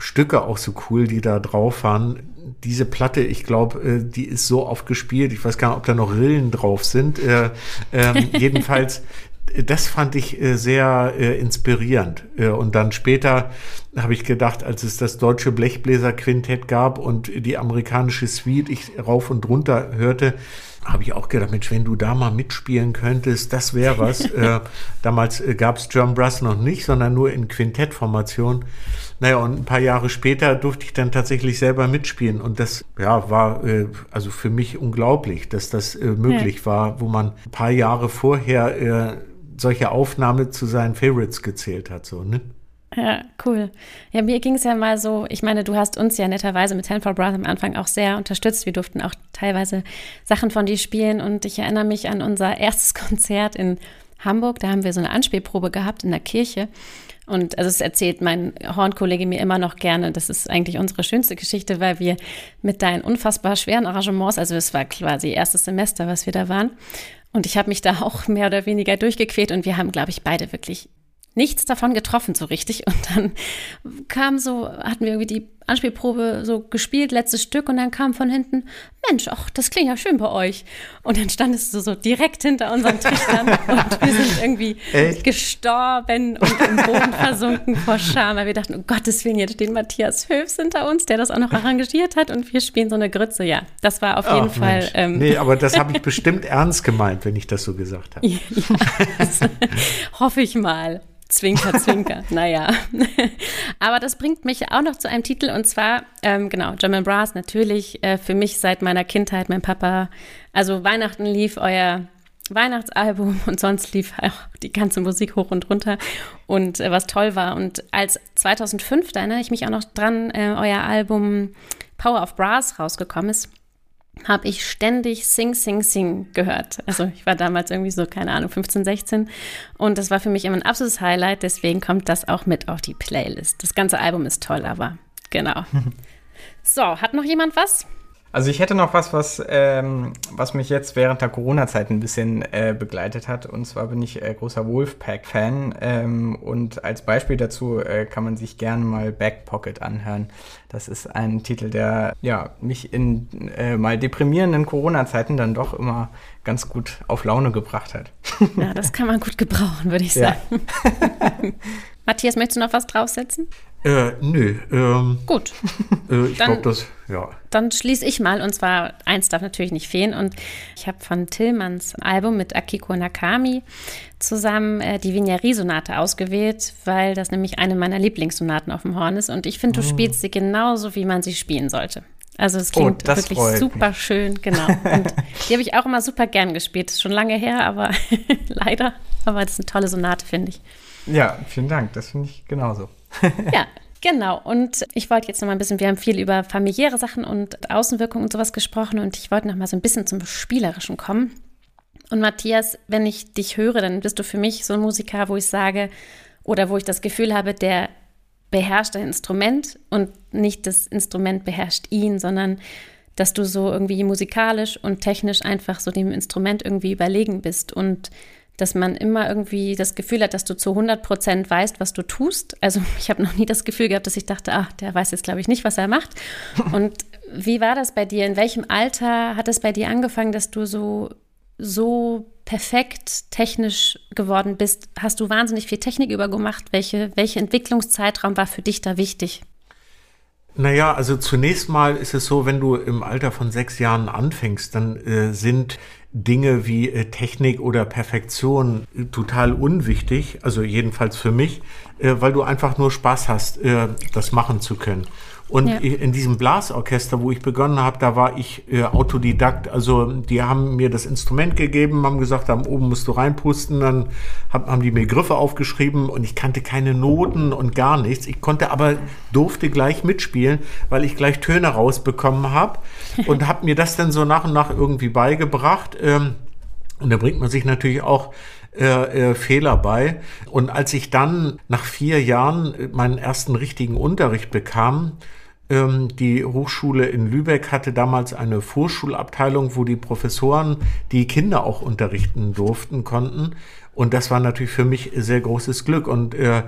Stücke auch so cool, die da drauf waren. Diese Platte, ich glaube, äh, die ist so oft gespielt. Ich weiß gar nicht, ob da noch Rillen drauf sind. Äh, ähm, *laughs* jedenfalls, das fand ich äh, sehr äh, inspirierend. Äh, und dann später habe ich gedacht, als es das deutsche Blechbläser-Quintett gab und die amerikanische Suite ich rauf und runter hörte, habe ich auch gedacht, Mensch, wenn du da mal mitspielen könntest, das wäre was. *laughs* äh, damals äh, gab es John Brass noch nicht, sondern nur in Quintettformation. Naja, und ein paar Jahre später durfte ich dann tatsächlich selber mitspielen. Und das ja, war äh, also für mich unglaublich, dass das äh, möglich ja. war, wo man ein paar Jahre vorher äh, solche Aufnahmen zu seinen Favorites gezählt hat. So, ne? Ja, cool. Ja, mir ging es ja mal so, ich meine, du hast uns ja netterweise mit for Brass am Anfang auch sehr unterstützt. Wir durften auch teilweise Sachen von dir spielen und ich erinnere mich an unser erstes *laughs* Konzert in Hamburg. Da haben wir so eine Anspielprobe gehabt in der Kirche. Und also es erzählt mein Hornkollege mir immer noch gerne. Das ist eigentlich unsere schönste Geschichte, weil wir mit deinen unfassbar schweren Arrangements, also es war quasi erstes Semester, was wir da waren. Und ich habe mich da auch mehr oder weniger durchgequält und wir haben, glaube ich, beide wirklich nichts davon getroffen so richtig. Und dann kam so, hatten wir irgendwie die Anspielprobe so gespielt, letztes Stück, und dann kam von hinten, Mensch, ach, das klingt ja schön bei euch. Und dann standest du so direkt hinter unseren Trichtern *laughs* und wir sind irgendwie Echt? gestorben und im Boden versunken vor Scham, weil wir dachten, um Gottes Willen, jetzt steht Matthias Höfs hinter uns, der das auch noch arrangiert hat und wir spielen so eine Grütze. Ja, das war auf jeden ach, Fall. Ähm, nee, aber das habe ich *laughs* bestimmt ernst gemeint, wenn ich das so gesagt habe. ja, *laughs* hoffe ich mal. Zwinker, zwinker, *laughs* naja. *laughs* Aber das bringt mich auch noch zu einem Titel und zwar, ähm, genau, German Brass natürlich äh, für mich seit meiner Kindheit, mein Papa. Also Weihnachten lief euer Weihnachtsalbum *laughs* und sonst lief auch die ganze Musik hoch und runter und äh, was toll war. Und als 2005, da erinnere ich mich auch noch dran, äh, euer Album Power of Brass rausgekommen ist, habe ich ständig Sing, Sing, Sing gehört. Also ich war damals irgendwie so, keine Ahnung, 15, 16 und das war für mich immer ein absolutes Highlight, deswegen kommt das auch mit auf die Playlist. Das ganze Album ist toll, aber genau. *laughs* So, hat noch jemand was? Also ich hätte noch was, was, ähm, was mich jetzt während der Corona-Zeit ein bisschen äh, begleitet hat. Und zwar bin ich äh, großer Wolfpack-Fan. Ähm, und als Beispiel dazu äh, kann man sich gerne mal Backpocket anhören. Das ist ein Titel, der ja, mich in äh, mal deprimierenden Corona-Zeiten dann doch immer ganz gut auf Laune gebracht hat. Ja, das kann man gut gebrauchen, würde ich sagen. Ja. *laughs* Matthias, möchtest du noch was draufsetzen? Äh, nö. Ähm, Gut. Äh, ich *laughs* glaube, das, ja. Dann schließe ich mal, und zwar, eins darf natürlich nicht fehlen. Und ich habe von Tillmanns Album mit Akiko Nakami zusammen äh, die Vignari-Sonate ausgewählt, weil das nämlich eine meiner Lieblingssonaten auf dem Horn ist. Und ich finde, du oh. spielst sie genauso, wie man sie spielen sollte. Also es oh, klingt oh, wirklich super mich. schön, genau. Und *laughs* die habe ich auch immer super gern gespielt. Das ist schon lange her, aber *laughs* leider. Aber das ist eine tolle Sonate, finde ich. Ja, vielen Dank. Das finde ich genauso. *laughs* ja, Genau, und ich wollte jetzt noch mal ein bisschen, wir haben viel über familiäre Sachen und Außenwirkungen und sowas gesprochen und ich wollte noch mal so ein bisschen zum Spielerischen kommen. Und Matthias, wenn ich dich höre, dann bist du für mich so ein Musiker, wo ich sage, oder wo ich das Gefühl habe, der beherrscht ein Instrument und nicht das Instrument beherrscht ihn, sondern dass du so irgendwie musikalisch und technisch einfach so dem Instrument irgendwie überlegen bist und dass man immer irgendwie das Gefühl hat, dass du zu 100 Prozent weißt, was du tust. Also *laughs* ich habe noch nie das Gefühl gehabt, dass ich dachte, ach, der weiß jetzt, glaube ich, nicht, was er macht. *laughs* Und wie war das bei dir? In welchem Alter hat es bei dir angefangen, dass du so, so perfekt technisch geworden bist? Hast du wahnsinnig viel Technik übergemacht? Welche, welcher Entwicklungszeitraum war für dich da wichtig? Naja, also zunächst mal ist es so, wenn du im Alter von sechs Jahren anfängst, dann äh, sind Dinge wie äh, Technik oder Perfektion total unwichtig, also jedenfalls für mich, äh, weil du einfach nur Spaß hast, äh, das machen zu können. Und ja. in diesem Blasorchester, wo ich begonnen habe, da war ich äh, Autodidakt. Also die haben mir das Instrument gegeben, haben gesagt, da oben musst du reinpusten. Dann hab, haben die mir Griffe aufgeschrieben und ich kannte keine Noten und gar nichts. Ich konnte aber, durfte gleich mitspielen, weil ich gleich Töne rausbekommen habe *laughs* und habe mir das dann so nach und nach irgendwie beigebracht. Ähm, und da bringt man sich natürlich auch äh, äh, Fehler bei. Und als ich dann nach vier Jahren meinen ersten richtigen Unterricht bekam, die Hochschule in Lübeck hatte damals eine Vorschulabteilung, wo die Professoren die Kinder auch unterrichten durften, konnten. Und das war natürlich für mich sehr großes Glück. Und äh,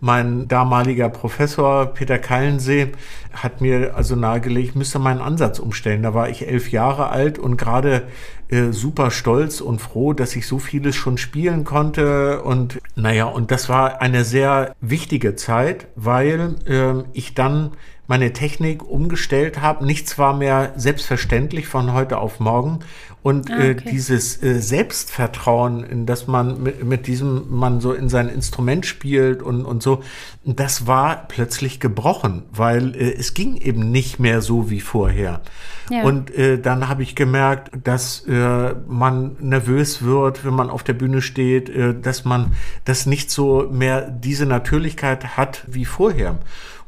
mein damaliger Professor Peter Keilensee hat mir also nahegelegt, müsste meinen Ansatz umstellen. Da war ich elf Jahre alt und gerade äh, super stolz und froh, dass ich so vieles schon spielen konnte. Und naja, und das war eine sehr wichtige Zeit, weil äh, ich dann meine Technik umgestellt habe. Nichts war mehr selbstverständlich von heute auf morgen. Und ah, äh, okay. äh, dieses äh, Selbstvertrauen, in das man mit, mit, diesem man so in sein Instrument spielt und, und so, das war plötzlich gebrochen, weil äh, es ging eben nicht mehr so wie vorher. Ja. Und äh, dann habe ich gemerkt, dass äh, man nervös wird, wenn man auf der Bühne steht, dass man das nicht so mehr diese Natürlichkeit hat wie vorher.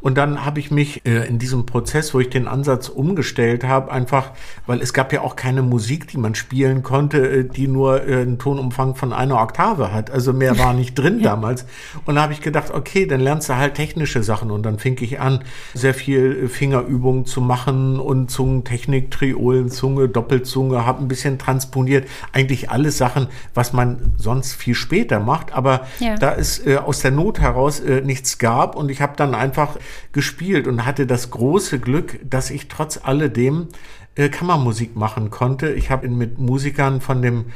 Und dann habe ich mich äh, in diesem Prozess, wo ich den Ansatz umgestellt habe, einfach, weil es gab ja auch keine Musik, die man spielen konnte, äh, die nur äh, einen Tonumfang von einer Oktave hat. Also mehr war nicht drin *laughs* damals. Und da habe ich gedacht, okay, dann lernst du halt technische Sachen. Und dann fing ich an, sehr viel äh, Fingerübungen zu machen und Zungentechnik, Triolenzunge, Doppelzunge, habe ein bisschen transponiert. Eigentlich alles Sachen, was man sonst viel später macht. Aber ja. da es äh, aus der Not heraus äh, nichts gab und ich habe dann einfach gespielt und hatte das große Glück, dass ich trotz alledem äh, Kammermusik machen konnte. Ich habe mit Musikern von dem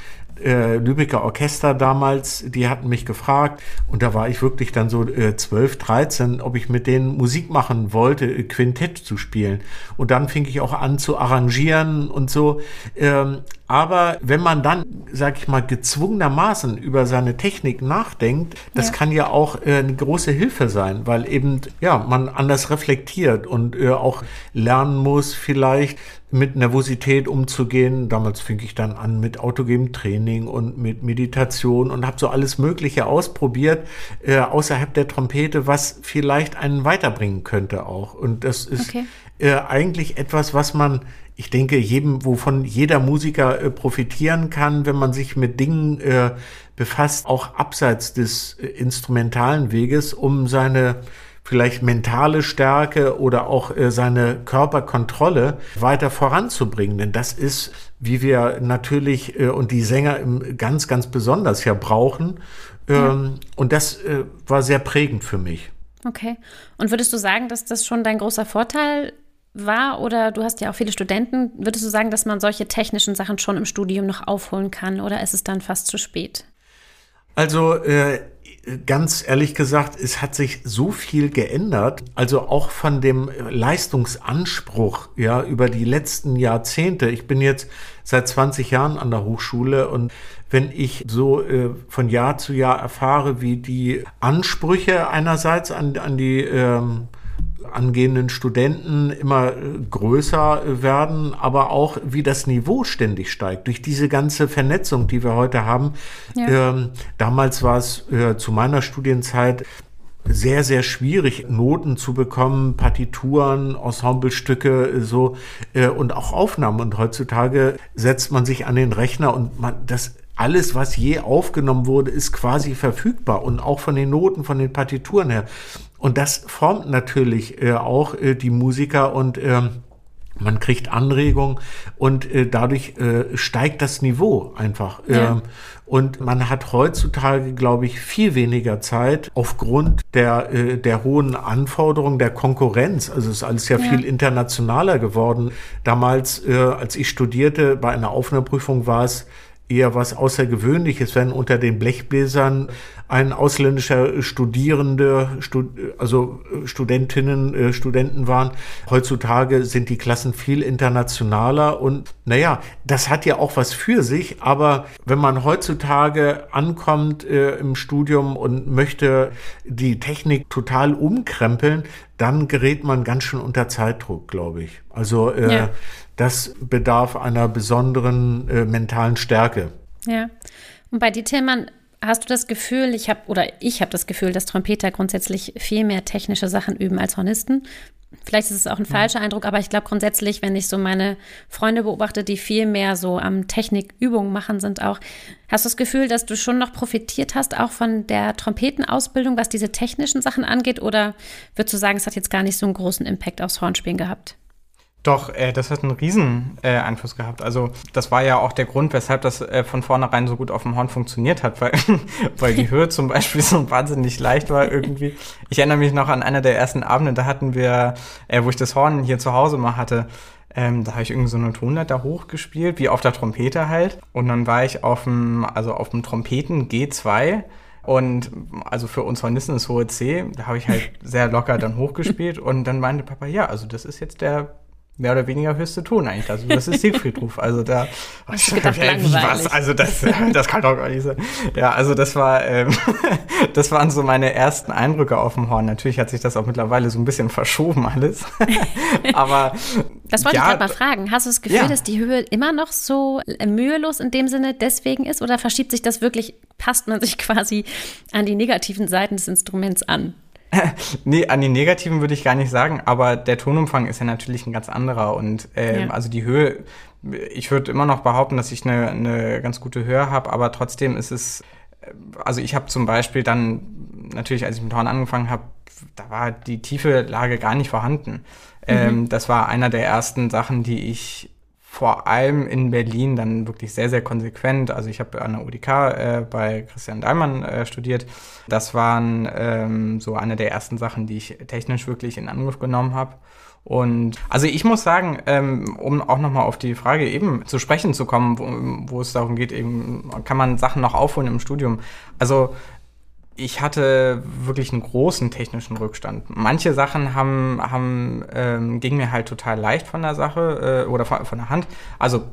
äh, Lübecker Orchester damals, die hatten mich gefragt und da war ich wirklich dann so äh, 12, 13, ob ich mit denen Musik machen wollte, äh, Quintett zu spielen. Und dann fing ich auch an zu arrangieren und so. Ähm, aber wenn man dann, sag ich mal, gezwungenermaßen über seine Technik nachdenkt, das ja. kann ja auch äh, eine große Hilfe sein, weil eben, ja, man anders reflektiert und äh, auch lernen muss, vielleicht mit Nervosität umzugehen. Damals fing ich dann an mit autogenem Training und mit Meditation und habe so alles Mögliche ausprobiert äh, außerhalb der Trompete, was vielleicht einen weiterbringen könnte auch. Und das ist okay. äh, eigentlich etwas, was man, ich denke, jedem, wovon jeder Musiker äh, profitieren kann, wenn man sich mit Dingen äh, befasst, auch abseits des äh, instrumentalen Weges, um seine vielleicht mentale Stärke oder auch äh, seine Körperkontrolle weiter voranzubringen. Denn das ist, wie wir natürlich äh, und die Sänger im, ganz, ganz besonders ja brauchen. Ähm, ja. Und das äh, war sehr prägend für mich. Okay. Und würdest du sagen, dass das schon dein großer Vorteil war oder du hast ja auch viele Studenten, würdest du sagen, dass man solche technischen Sachen schon im Studium noch aufholen kann oder ist es dann fast zu spät? Also äh, ganz ehrlich gesagt, es hat sich so viel geändert, also auch von dem Leistungsanspruch, ja, über die letzten Jahrzehnte. Ich bin jetzt seit 20 Jahren an der Hochschule und wenn ich so äh, von Jahr zu Jahr erfahre, wie die Ansprüche einerseits an, an die ähm, angehenden Studenten immer äh, größer werden, aber auch wie das Niveau ständig steigt durch diese ganze Vernetzung, die wir heute haben. Ja. Ähm, damals war es äh, zu meiner Studienzeit sehr, sehr schwierig, Noten zu bekommen, Partituren, Ensemblestücke, äh, so äh, und auch Aufnahmen. Und heutzutage setzt man sich an den Rechner und man das alles, was je aufgenommen wurde, ist quasi verfügbar und auch von den Noten, von den Partituren her. Und das formt natürlich äh, auch äh, die Musiker und ähm, man kriegt Anregungen und äh, dadurch äh, steigt das Niveau einfach. Ja. Ähm, und man hat heutzutage, glaube ich, viel weniger Zeit aufgrund der, äh, der hohen Anforderungen der Konkurrenz. Also es ist alles ja, ja. viel internationaler geworden. Damals, äh, als ich studierte, bei einer Aufnahmeprüfung war es eher was Außergewöhnliches, wenn unter den Blechbläsern ein ausländischer Studierende, also Studentinnen, äh, Studenten waren. Heutzutage sind die Klassen viel internationaler und naja, das hat ja auch was für sich, aber wenn man heutzutage ankommt äh, im Studium und möchte die Technik total umkrempeln, dann gerät man ganz schön unter Zeitdruck, glaube ich. Also äh, ja das bedarf einer besonderen äh, mentalen Stärke. Ja. Und bei dir, Tillmann, hast du das Gefühl, ich habe oder ich habe das Gefühl, dass Trompeter grundsätzlich viel mehr technische Sachen üben als Hornisten. Vielleicht ist es auch ein falscher Eindruck, aber ich glaube grundsätzlich, wenn ich so meine Freunde beobachte, die viel mehr so am Technikübungen machen sind auch, hast du das Gefühl, dass du schon noch profitiert hast, auch von der Trompetenausbildung, was diese technischen Sachen angeht? Oder würdest du sagen, es hat jetzt gar nicht so einen großen Impact aufs Hornspielen gehabt? Doch, äh, das hat einen riesen äh, Einfluss gehabt. Also das war ja auch der Grund, weshalb das äh, von vornherein so gut auf dem Horn funktioniert hat, weil, *laughs* weil die Höhe zum Beispiel so wahnsinnig leicht war irgendwie. Ich erinnere mich noch an einer der ersten Abende, da hatten wir, äh, wo ich das Horn hier zu Hause mal hatte, ähm, da habe ich irgendwie so eine Tonleiter hochgespielt, wie auf der Trompete halt. Und dann war ich auf dem, also auf dem Trompeten G2 und also für uns Hornisten ist hohe C, da habe ich halt *laughs* sehr locker dann hochgespielt und dann meinte Papa, ja, also das ist jetzt der mehr oder weniger höchste Ton eigentlich. Also das ist Siegfriedruf. Also da oh, ich gedacht, wie was? Also das, *laughs* das kann doch gar nicht sein. Ja, also das war, ähm, *laughs* das waren so meine ersten Eindrücke auf dem Horn. Natürlich hat sich das auch mittlerweile so ein bisschen verschoben alles. *laughs* Aber das wollte ja, ich gerade mal fragen. Hast du das Gefühl, ja. dass die Höhe immer noch so mühelos in dem Sinne deswegen ist? Oder verschiebt sich das wirklich, passt man sich quasi an die negativen Seiten des Instruments an? *laughs* nee, an die negativen würde ich gar nicht sagen, aber der Tonumfang ist ja natürlich ein ganz anderer und ähm, ja. also die Höhe, ich würde immer noch behaupten, dass ich eine, eine ganz gute Höhe habe, aber trotzdem ist es, äh, also ich habe zum Beispiel dann, natürlich als ich mit Horn angefangen habe, da war die tiefe Lage gar nicht vorhanden. Mhm. Ähm, das war einer der ersten Sachen, die ich vor allem in Berlin dann wirklich sehr, sehr konsequent. Also ich habe an der UDK äh, bei Christian Daimann äh, studiert. Das waren ähm, so eine der ersten Sachen, die ich technisch wirklich in Angriff genommen habe. Und also ich muss sagen, ähm, um auch nochmal auf die Frage eben zu sprechen zu kommen, wo, wo es darum geht, eben kann man Sachen noch aufholen im Studium. Also ich hatte wirklich einen großen technischen Rückstand. Manche Sachen haben, haben ähm, ging mir halt total leicht von der Sache äh, oder von, von, der Hand. Also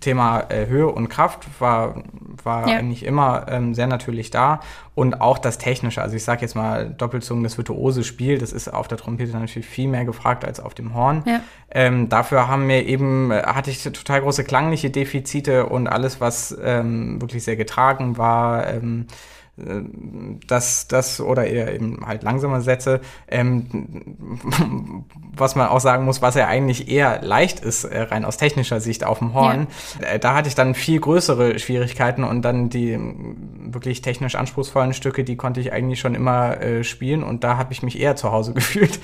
Thema äh, Höhe und Kraft war, war ja. eigentlich immer ähm, sehr natürlich da. Und auch das Technische, also ich sage jetzt mal Doppelzungen, das virtuose Spiel, das ist auf der Trompete natürlich viel mehr gefragt als auf dem Horn. Ja. Ähm, dafür haben mir eben, äh, hatte ich total große klangliche Defizite und alles, was ähm, wirklich sehr getragen war, ähm, dass das oder eher eben halt langsame Sätze, ähm, was man auch sagen muss, was ja eigentlich eher leicht ist, äh, rein aus technischer Sicht auf dem Horn. Ja. Äh, da hatte ich dann viel größere Schwierigkeiten und dann die ähm, wirklich technisch anspruchsvollen Stücke, die konnte ich eigentlich schon immer äh, spielen und da habe ich mich eher zu Hause *laughs* gefühlt.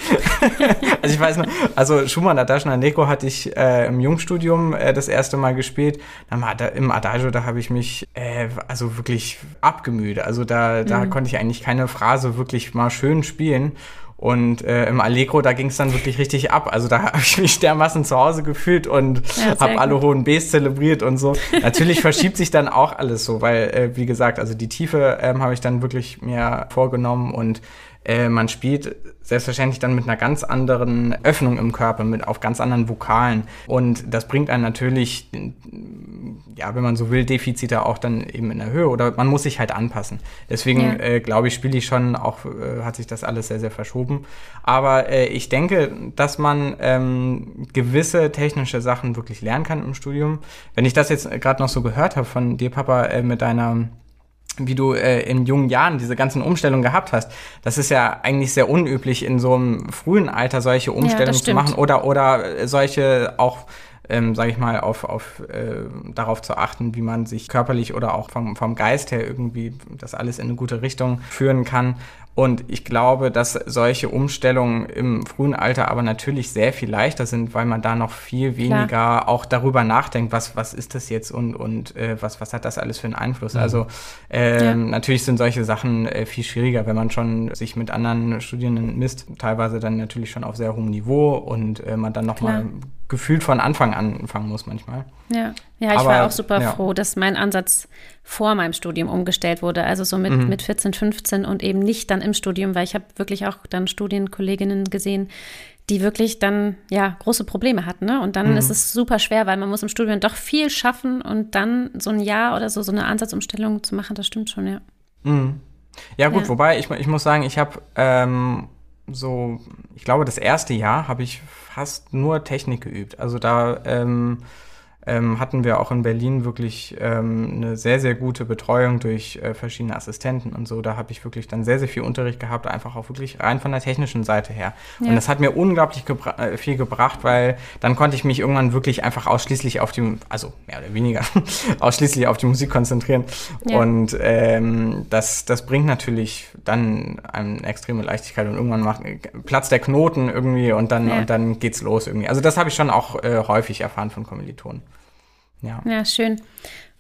also ich weiß noch, also Schumann, Adagio Neko hatte ich äh, im Jungstudium äh, das erste Mal gespielt. Dann im Adagio, da habe ich mich äh, also wirklich abgemüht. Also also da, da mhm. konnte ich eigentlich keine Phrase wirklich mal schön spielen. Und äh, im Allegro, da ging es dann wirklich richtig ab. Also da *laughs* habe ich mich dermaßen zu Hause gefühlt und ja, habe alle hohen Bs zelebriert und so. Natürlich *laughs* verschiebt sich dann auch alles so, weil, äh, wie gesagt, also die Tiefe ähm, habe ich dann wirklich mir vorgenommen und äh, man spielt selbstverständlich dann mit einer ganz anderen Öffnung im Körper, mit auf ganz anderen Vokalen. Und das bringt einen natürlich, ja, wenn man so will, Defizite auch dann eben in der Höhe oder man muss sich halt anpassen. Deswegen ja. äh, glaube ich, spiele ich schon, auch äh, hat sich das alles sehr, sehr verschoben. Aber äh, ich denke, dass man ähm, gewisse technische Sachen wirklich lernen kann im Studium. Wenn ich das jetzt gerade noch so gehört habe von dir, Papa, äh, mit deiner wie du äh, in jungen Jahren diese ganzen Umstellungen gehabt hast. Das ist ja eigentlich sehr unüblich, in so einem frühen Alter solche Umstellungen ja, zu machen oder, oder solche auch ähm, sage ich mal, auf, auf äh, darauf zu achten, wie man sich körperlich oder auch vom, vom Geist her irgendwie das alles in eine gute Richtung führen kann. Und ich glaube, dass solche Umstellungen im frühen Alter aber natürlich sehr viel leichter sind, weil man da noch viel weniger Klar. auch darüber nachdenkt, was, was ist das jetzt und, und äh, was, was hat das alles für einen Einfluss. Mhm. Also ähm, ja. natürlich sind solche Sachen äh, viel schwieriger, wenn man schon sich mit anderen Studierenden misst, teilweise dann natürlich schon auf sehr hohem Niveau und äh, man dann nochmal gefühlt von Anfang an anfangen muss manchmal. Ja, ja ich Aber, war auch super ja. froh, dass mein Ansatz vor meinem Studium umgestellt wurde, also so mit, mhm. mit 14, 15 und eben nicht dann im Studium, weil ich habe wirklich auch dann Studienkolleginnen gesehen, die wirklich dann ja große Probleme hatten. Ne? Und dann mhm. ist es super schwer, weil man muss im Studium doch viel schaffen und dann so ein Jahr oder so, so eine Ansatzumstellung zu machen, das stimmt schon, ja. Mhm. Ja, gut, ja. wobei ich, ich muss sagen, ich habe ähm, so, ich glaube, das erste Jahr habe ich fast nur Technik geübt. Also da ähm, ähm, hatten wir auch in Berlin wirklich ähm, eine sehr, sehr gute Betreuung durch äh, verschiedene Assistenten und so. Da habe ich wirklich dann sehr, sehr viel Unterricht gehabt, einfach auch wirklich rein von der technischen Seite her. Ja. Und das hat mir unglaublich gebra äh, viel gebracht, weil dann konnte ich mich irgendwann wirklich einfach ausschließlich auf die, also mehr oder weniger, *laughs* ausschließlich auf die Musik konzentrieren. Ja. Und ähm, das, das bringt natürlich dann eine extreme Leichtigkeit und irgendwann macht Platz der Knoten irgendwie und dann, ja. und dann geht's los irgendwie. Also das habe ich schon auch äh, häufig erfahren von Kommilitonen. Ja, ja schön.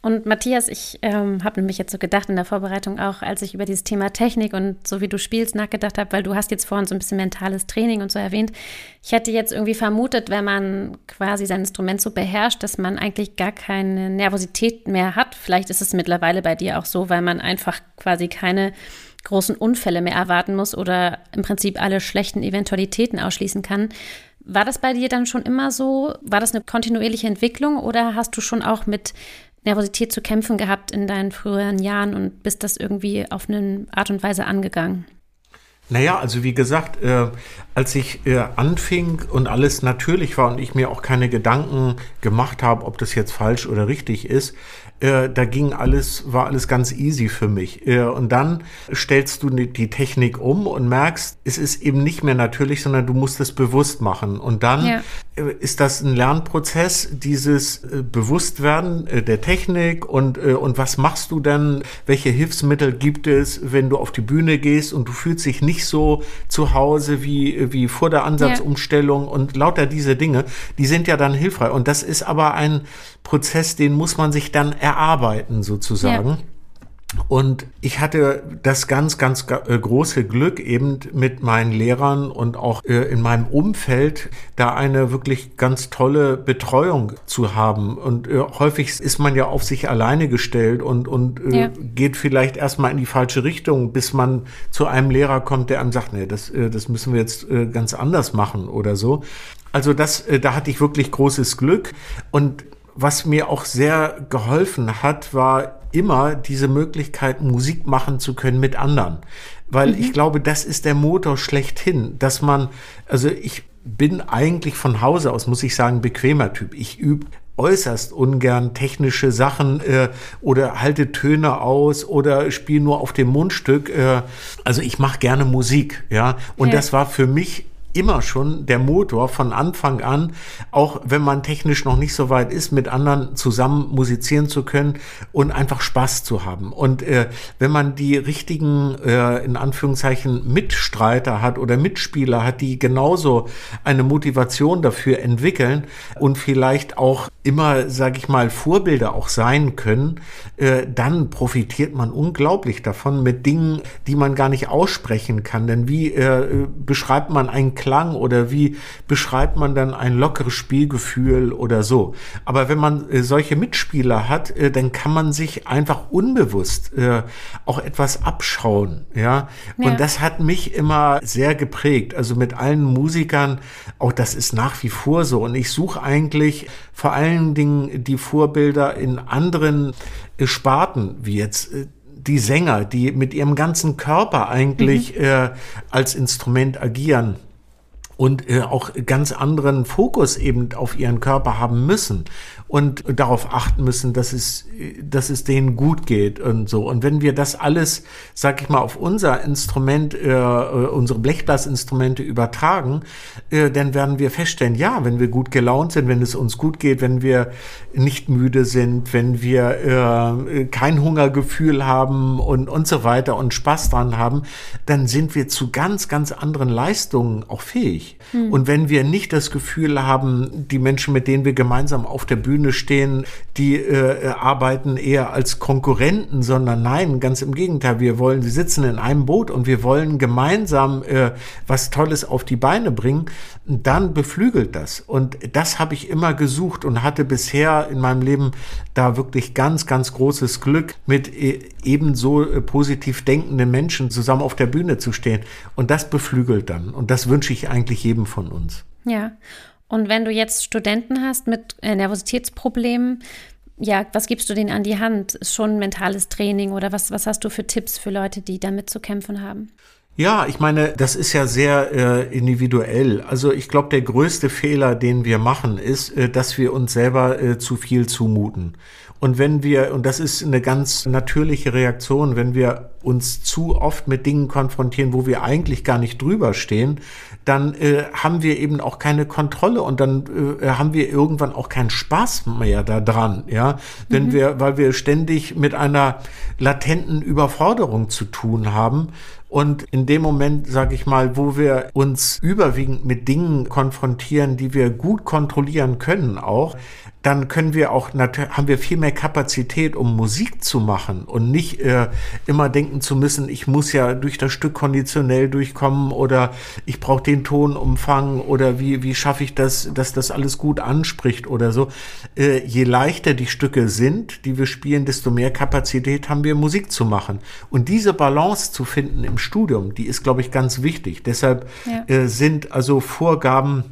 Und Matthias, ich ähm, habe nämlich jetzt so gedacht in der Vorbereitung auch, als ich über dieses Thema Technik und so wie du spielst nachgedacht habe, weil du hast jetzt vorhin so ein bisschen mentales Training und so erwähnt. Ich hätte jetzt irgendwie vermutet, wenn man quasi sein Instrument so beherrscht, dass man eigentlich gar keine Nervosität mehr hat. Vielleicht ist es mittlerweile bei dir auch so, weil man einfach quasi keine großen Unfälle mehr erwarten muss oder im Prinzip alle schlechten Eventualitäten ausschließen kann. War das bei dir dann schon immer so? War das eine kontinuierliche Entwicklung oder hast du schon auch mit Nervosität zu kämpfen gehabt in deinen früheren Jahren und bist das irgendwie auf eine Art und Weise angegangen? Naja, also wie gesagt, äh, als ich äh, anfing und alles natürlich war und ich mir auch keine Gedanken gemacht habe, ob das jetzt falsch oder richtig ist, äh, da ging alles, war alles ganz easy für mich. Äh, und dann stellst du die Technik um und merkst, es ist eben nicht mehr natürlich, sondern du musst es bewusst machen. Und dann ja. Äh, ist das ein Lernprozess, dieses äh, Bewusstwerden äh, der Technik und, und was machst du denn? Welche Hilfsmittel gibt es, wenn du auf die Bühne gehst und du fühlst dich nicht so zu Hause wie, wie vor der Ansatzumstellung ja. und lauter diese Dinge, die sind ja dann hilfreich. Und das ist aber ein Prozess, den muss man sich dann erarbeiten sozusagen. Ja. Und ich hatte das ganz, ganz äh, große Glück, eben mit meinen Lehrern und auch äh, in meinem Umfeld da eine wirklich ganz tolle Betreuung zu haben. Und äh, häufig ist man ja auf sich alleine gestellt und, und ja. geht vielleicht erstmal in die falsche Richtung, bis man zu einem Lehrer kommt, der einem sagt, nee, das, das müssen wir jetzt ganz anders machen oder so. Also das, da hatte ich wirklich großes Glück. Und was mir auch sehr geholfen hat, war immer diese Möglichkeit, Musik machen zu können mit anderen. Weil mhm. ich glaube, das ist der Motor schlechthin, dass man, also ich bin eigentlich von Hause aus, muss ich sagen, bequemer Typ. Ich übe äußerst ungern technische Sachen äh, oder halte Töne aus oder spiele nur auf dem Mundstück. Äh, also ich mache gerne Musik, ja. Und ja. das war für mich immer schon der Motor von Anfang an, auch wenn man technisch noch nicht so weit ist, mit anderen zusammen musizieren zu können und einfach Spaß zu haben. Und äh, wenn man die richtigen, äh, in Anführungszeichen, Mitstreiter hat oder Mitspieler hat, die genauso eine Motivation dafür entwickeln und vielleicht auch immer, sage ich mal, Vorbilder auch sein können, äh, dann profitiert man unglaublich davon mit Dingen, die man gar nicht aussprechen kann. Denn wie äh, beschreibt man einen Klang oder wie beschreibt man dann ein lockeres Spielgefühl oder so? Aber wenn man äh, solche Mitspieler hat, äh, dann kann man sich einfach unbewusst äh, auch etwas abschauen. Ja? ja, und das hat mich immer sehr geprägt. Also mit allen Musikern, auch das ist nach wie vor so. Und ich suche eigentlich vor allen Dingen die Vorbilder in anderen äh, Sparten, wie jetzt äh, die Sänger, die mit ihrem ganzen Körper eigentlich mhm. äh, als Instrument agieren und äh, auch ganz anderen Fokus eben auf ihren Körper haben müssen und darauf achten müssen, dass es, dass es denen gut geht und so. Und wenn wir das alles, sag ich mal, auf unser Instrument, äh, äh, unsere Blechblasinstrumente übertragen, äh, dann werden wir feststellen, ja, wenn wir gut gelaunt sind, wenn es uns gut geht, wenn wir nicht müde sind, wenn wir äh, kein Hungergefühl haben und, und so weiter und Spaß dran haben, dann sind wir zu ganz, ganz anderen Leistungen auch fähig. Hm. Und wenn wir nicht das Gefühl haben, die Menschen, mit denen wir gemeinsam auf der Bühne Bühne stehen, die äh, arbeiten eher als Konkurrenten, sondern nein, ganz im Gegenteil. Wir wollen, sie sitzen in einem Boot und wir wollen gemeinsam äh, was Tolles auf die Beine bringen. Dann beflügelt das. Und das habe ich immer gesucht und hatte bisher in meinem Leben da wirklich ganz, ganz großes Glück, mit äh, ebenso äh, positiv denkenden Menschen zusammen auf der Bühne zu stehen. Und das beflügelt dann. Und das wünsche ich eigentlich jedem von uns. Ja. Und wenn du jetzt Studenten hast mit äh, Nervositätsproblemen, ja, was gibst du denen an die Hand? Ist schon mentales Training oder was, was hast du für Tipps für Leute, die damit zu kämpfen haben? Ja, ich meine, das ist ja sehr äh, individuell. Also ich glaube, der größte Fehler, den wir machen, ist, äh, dass wir uns selber äh, zu viel zumuten. Und wenn wir, und das ist eine ganz natürliche Reaktion, wenn wir uns zu oft mit Dingen konfrontieren, wo wir eigentlich gar nicht drüber stehen, dann äh, haben wir eben auch keine Kontrolle und dann äh, haben wir irgendwann auch keinen Spaß mehr daran, ja, wenn mhm. wir, weil wir ständig mit einer latenten Überforderung zu tun haben und in dem Moment, sage ich mal, wo wir uns überwiegend mit Dingen konfrontieren, die wir gut kontrollieren können auch, dann können wir auch, haben wir viel mehr Kapazität, um Musik zu machen und nicht äh, immer denken zu müssen, ich muss ja durch das Stück konditionell durchkommen oder ich brauche den Tonumfang oder wie, wie schaffe ich das, dass das alles gut anspricht oder so. Äh, je leichter die Stücke sind, die wir spielen, desto mehr Kapazität haben wir, Musik zu machen. Und diese Balance zu finden im Studium, die ist, glaube ich, ganz wichtig. Deshalb ja. äh, sind also Vorgaben,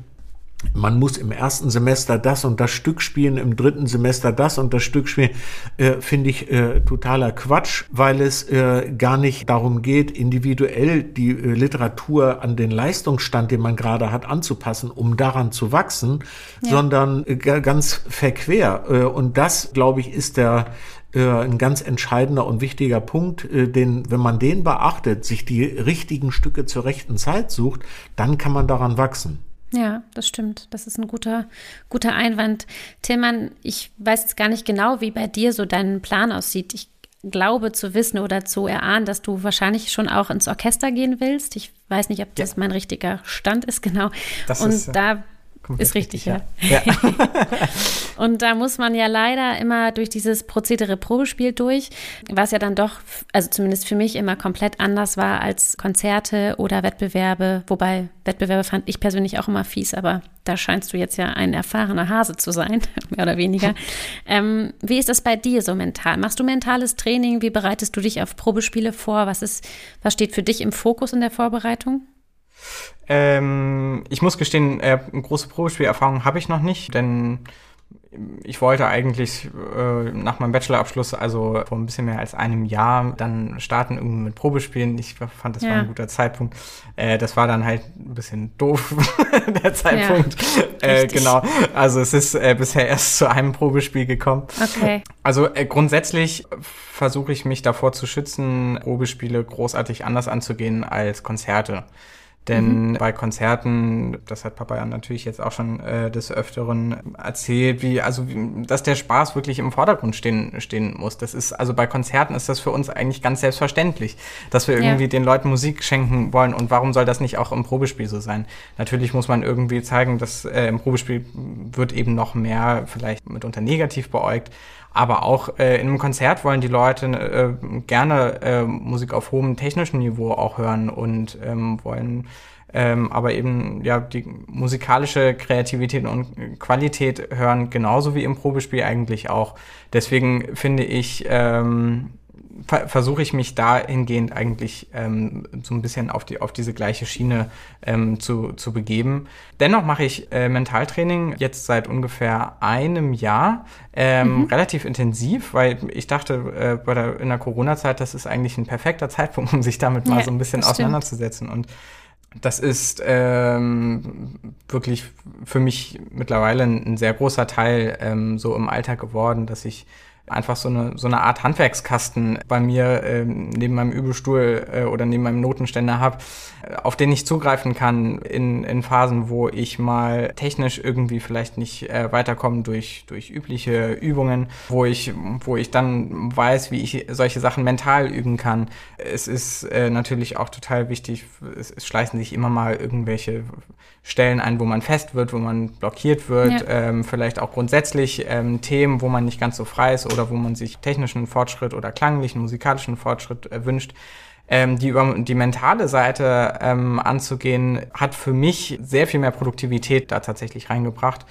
man muss im ersten Semester das und das Stück spielen, im dritten Semester das und das Stück spielen, äh, finde ich äh, totaler Quatsch, weil es äh, gar nicht darum geht, individuell die äh, Literatur an den Leistungsstand, den man gerade hat, anzupassen, um daran zu wachsen, ja. sondern äh, ganz verquer. Äh, und das, glaube ich, ist der ein ganz entscheidender und wichtiger Punkt, den, wenn man den beachtet, sich die richtigen Stücke zur rechten Zeit sucht, dann kann man daran wachsen. Ja, das stimmt. Das ist ein guter, guter Einwand. Tillmann, ich weiß jetzt gar nicht genau, wie bei dir so dein Plan aussieht. Ich glaube zu wissen oder zu erahnen, dass du wahrscheinlich schon auch ins Orchester gehen willst. Ich weiß nicht, ob das ja. mein richtiger Stand ist, genau. Das Und ist, da ist richtig, ja. ja. *laughs* und da muss man ja leider immer durch dieses Prozedere Probespiel durch, was ja dann doch, also zumindest für mich immer komplett anders war als Konzerte oder Wettbewerbe. Wobei Wettbewerbe fand ich persönlich auch immer fies, aber da scheinst du jetzt ja ein erfahrener Hase zu sein, *laughs* mehr oder weniger. *laughs* ähm, wie ist das bei dir so mental? Machst du mentales Training? Wie bereitest du dich auf Probespiele vor? Was ist, was steht für dich im Fokus in der Vorbereitung? Ähm, ich muss gestehen, äh, große Probespielerfahrung habe ich noch nicht, denn ich wollte eigentlich äh, nach meinem Bachelorabschluss, also vor ein bisschen mehr als einem Jahr, dann starten irgendwie mit Probespielen. Ich fand, das ja. war ein guter Zeitpunkt. Äh, das war dann halt ein bisschen doof, *laughs* der Zeitpunkt. Ja, äh, genau. Also es ist äh, bisher erst zu einem Probespiel gekommen. Okay. Also äh, grundsätzlich versuche ich mich davor zu schützen, Probespiele großartig anders anzugehen als Konzerte. Denn mhm. bei Konzerten, das hat Papa ja natürlich jetzt auch schon äh, des Öfteren erzählt, wie, also, wie, dass der Spaß wirklich im Vordergrund stehen, stehen muss. Das ist, also bei Konzerten ist das für uns eigentlich ganz selbstverständlich, dass wir irgendwie ja. den Leuten Musik schenken wollen. Und warum soll das nicht auch im Probespiel so sein? Natürlich muss man irgendwie zeigen, dass äh, im Probespiel wird eben noch mehr vielleicht mitunter negativ beäugt. Aber auch äh, in einem Konzert wollen die Leute äh, gerne äh, Musik auf hohem technischen Niveau auch hören und ähm, wollen ähm, aber eben ja die musikalische Kreativität und Qualität hören, genauso wie im Probespiel eigentlich auch. Deswegen finde ich, ähm, versuche ich mich dahingehend eigentlich ähm, so ein bisschen auf, die, auf diese gleiche Schiene ähm, zu, zu begeben. Dennoch mache ich äh, Mentaltraining jetzt seit ungefähr einem Jahr ähm, mhm. relativ intensiv, weil ich dachte äh, bei der, in der Corona-Zeit, das ist eigentlich ein perfekter Zeitpunkt, *laughs* um sich damit mal ja, so ein bisschen auseinanderzusetzen. Und das ist ähm, wirklich für mich mittlerweile ein, ein sehr großer Teil ähm, so im Alltag geworden, dass ich einfach so eine, so eine Art Handwerkskasten bei mir äh, neben meinem Übelstuhl äh, oder neben meinem Notenständer habe, äh, auf den ich zugreifen kann in, in Phasen, wo ich mal technisch irgendwie vielleicht nicht äh, weiterkomme durch, durch übliche Übungen, wo ich, wo ich dann weiß, wie ich solche Sachen mental üben kann. Es ist äh, natürlich auch total wichtig, es, es schleichen sich immer mal irgendwelche Stellen ein, wo man fest wird, wo man blockiert wird, ja. ähm, vielleicht auch grundsätzlich ähm, Themen, wo man nicht ganz so frei ist oder wo man sich technischen Fortschritt oder klanglichen, musikalischen Fortschritt äh, wünscht. Ähm, die über die mentale Seite ähm, anzugehen, hat für mich sehr viel mehr Produktivität da tatsächlich reingebracht.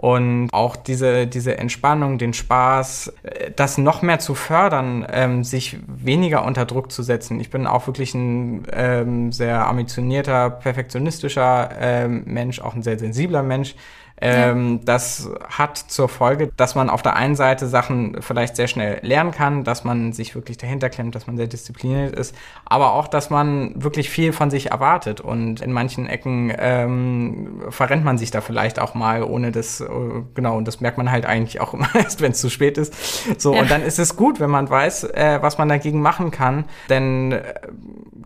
Und auch diese, diese Entspannung, den Spaß, äh, das noch mehr zu fördern, ähm, sich weniger unter Druck zu setzen. Ich bin auch wirklich ein ähm, sehr ambitionierter, perfektionistischer ähm, Mensch, auch ein sehr sensibler Mensch. Ähm, ja. Das hat zur Folge, dass man auf der einen Seite Sachen vielleicht sehr schnell lernen kann, dass man sich wirklich dahinter klemmt, dass man sehr diszipliniert ist, aber auch, dass man wirklich viel von sich erwartet und in manchen Ecken ähm, verrennt man sich da vielleicht auch mal, ohne das, äh, genau, und das merkt man halt eigentlich auch immer *laughs* erst, wenn es zu spät ist. So, ja. und dann ist es gut, wenn man weiß, äh, was man dagegen machen kann, denn äh,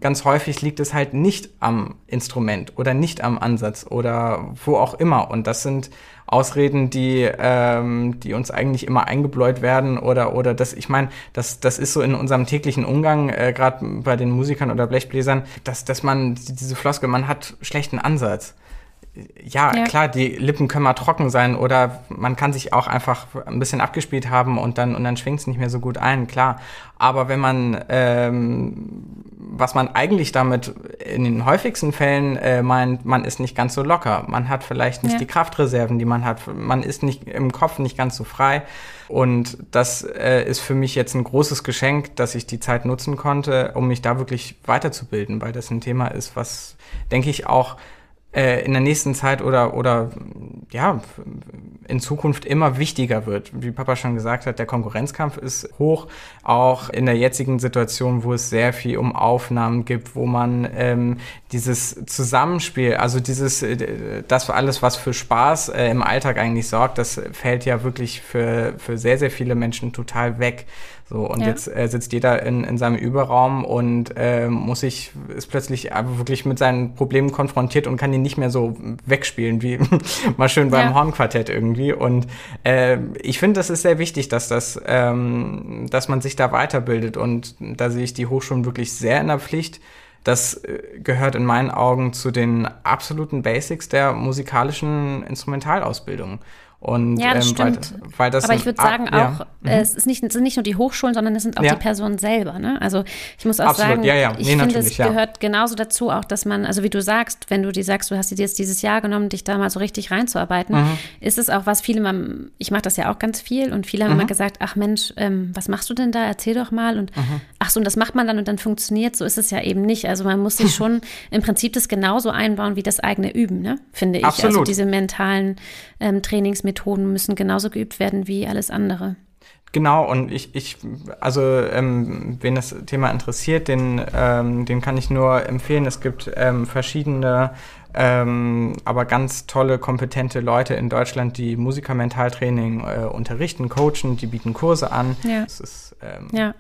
ganz häufig liegt es halt nicht am Instrument oder nicht am Ansatz oder wo auch immer und das sind Ausreden, die, ähm, die uns eigentlich immer eingebläut werden oder oder das, ich meine, das, das ist so in unserem täglichen Umgang, äh, gerade bei den Musikern oder Blechbläsern, dass, dass man diese Floskel, man hat schlechten Ansatz. Ja, ja, klar, die Lippen können mal trocken sein oder man kann sich auch einfach ein bisschen abgespielt haben und dann und dann schwingt es nicht mehr so gut ein, klar. Aber wenn man ähm, was man eigentlich damit in den häufigsten Fällen äh, meint, man ist nicht ganz so locker. Man hat vielleicht nicht ja. die Kraftreserven, die man hat. Man ist nicht im Kopf nicht ganz so frei. Und das äh, ist für mich jetzt ein großes Geschenk, dass ich die Zeit nutzen konnte, um mich da wirklich weiterzubilden, weil das ein Thema ist, was, denke ich, auch in der nächsten Zeit oder, oder ja, in Zukunft immer wichtiger wird. Wie Papa schon gesagt hat, der Konkurrenzkampf ist hoch, auch in der jetzigen Situation, wo es sehr viel um Aufnahmen gibt, wo man ähm, dieses Zusammenspiel, also dieses, äh, das alles, was für Spaß äh, im Alltag eigentlich sorgt, das fällt ja wirklich für, für sehr, sehr viele Menschen total weg. So, und ja. jetzt äh, sitzt jeder in, in seinem Überraum und äh, muss sich, ist plötzlich wirklich mit seinen Problemen konfrontiert und kann die nicht mehr so wegspielen, wie *laughs* mal schön beim ja. Hornquartett irgendwie. Und äh, ich finde, das ist sehr wichtig, dass das, ähm, dass man sich da weiterbildet. Und da sehe ich die Hochschulen wirklich sehr in der Pflicht. Das äh, gehört in meinen Augen zu den absoluten Basics der musikalischen Instrumentalausbildung. Und, ja, das ähm, stimmt. Weil, weil das Aber ich würde sagen auch, ja. Mhm. es ist nicht, sind nicht nur die Hochschulen, sondern es sind auch ja. die Personen selber. Ne? Also ich muss auch Absolut. sagen, ja, ich nee, finde, es gehört genauso dazu auch, dass man, also wie du sagst, wenn du dir sagst, du hast dir jetzt dieses Jahr genommen, dich da mal so richtig reinzuarbeiten, mhm. ist es auch was viele, mal, ich mache das ja auch ganz viel und viele haben mhm. immer gesagt, ach Mensch, ähm, was machst du denn da? Erzähl doch mal. Und mhm. ach so, und das macht man dann und dann funktioniert. So ist es ja eben nicht. Also man muss sich *laughs* schon im Prinzip das genauso einbauen wie das eigene Üben, ne? finde ich. Also Absolut. Also diese mentalen ähm, Trainingsmethoden müssen genauso geübt werden wie alles andere. Genau, und ich, ich also ähm, wen das Thema interessiert, den, ähm, den kann ich nur empfehlen. Es gibt ähm, verschiedene, ähm, aber ganz tolle, kompetente Leute in Deutschland, die Musikermentaltraining äh, unterrichten, coachen, die bieten Kurse an. Ja. Ist, ähm, ja.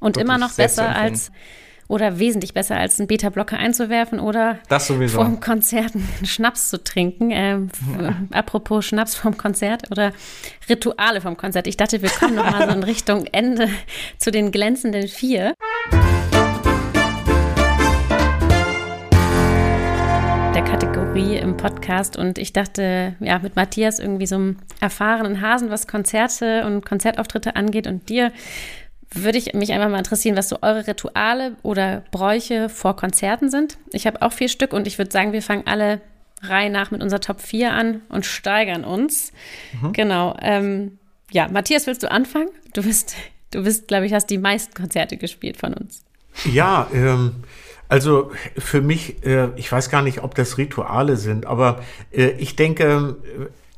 Und immer noch besser als oder wesentlich besser als einen Beta-Blocker einzuwerfen oder vor dem Konzert einen Schnaps zu trinken. Ähm, ja. Apropos Schnaps vom Konzert oder Rituale vom Konzert. Ich dachte, wir kommen noch mal so in *laughs* Richtung Ende zu den glänzenden vier. der Kategorie im Podcast und ich dachte, ja, mit Matthias irgendwie so einem erfahrenen Hasen, was Konzerte und Konzertauftritte angeht und dir würde ich mich einfach mal interessieren, was so eure Rituale oder Bräuche vor Konzerten sind. Ich habe auch vier Stück und ich würde sagen, wir fangen alle Reihe nach mit unserer Top 4 an und steigern uns. Mhm. Genau. Ähm, ja, Matthias, willst du anfangen? Du bist, du bist, glaube ich, hast die meisten Konzerte gespielt von uns. Ja, ähm, also für mich, äh, ich weiß gar nicht, ob das Rituale sind, aber äh, ich denke,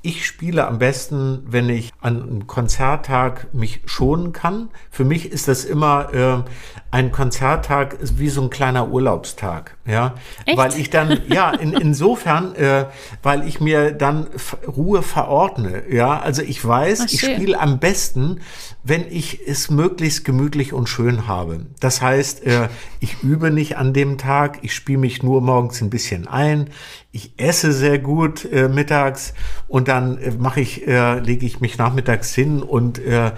ich spiele am besten, wenn ich an einem Konzerttag mich schonen kann. Für mich ist das immer äh, ein Konzerttag wie so ein kleiner Urlaubstag, ja, Echt? weil ich dann ja in, insofern, äh, weil ich mir dann Ruhe verordne, ja, also ich weiß, Ach, ich spiele am besten, wenn ich es möglichst gemütlich und schön habe. Das heißt, äh, ich übe nicht an dem Tag, ich spiele mich nur morgens ein bisschen ein, ich esse sehr gut äh, mittags und dann äh, mache ich, äh, lege ich mich nachmittags hin und äh, äh,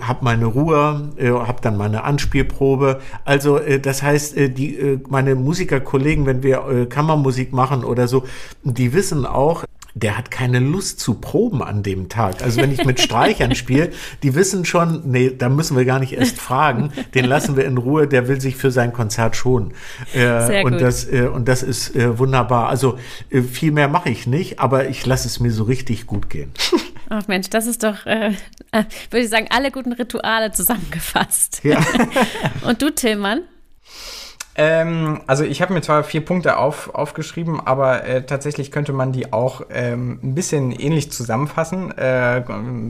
habe meine Ruhe, äh, habe dann meine Anspielprobe. Also äh, das heißt, äh, die äh, meine Musikerkollegen, wenn wir äh, Kammermusik machen oder so, die wissen auch, der hat keine Lust zu proben an dem Tag. Also wenn ich mit Streichern *laughs* spiele, die wissen schon, nee, da müssen wir gar nicht erst fragen, den lassen wir in Ruhe, der will sich für sein Konzert schonen. Äh, Sehr und gut. das äh, und das ist äh, wunderbar. Also äh, viel mehr mache ich nicht, aber ich lasse es mir so richtig gut gehen. *laughs* Ach Mensch, das ist doch, äh, äh, würde ich sagen, alle guten Rituale zusammengefasst. Ja. *laughs* Und du, Tillmann? Ähm, also ich habe mir zwar vier Punkte auf, aufgeschrieben, aber äh, tatsächlich könnte man die auch ähm, ein bisschen ähnlich zusammenfassen, äh,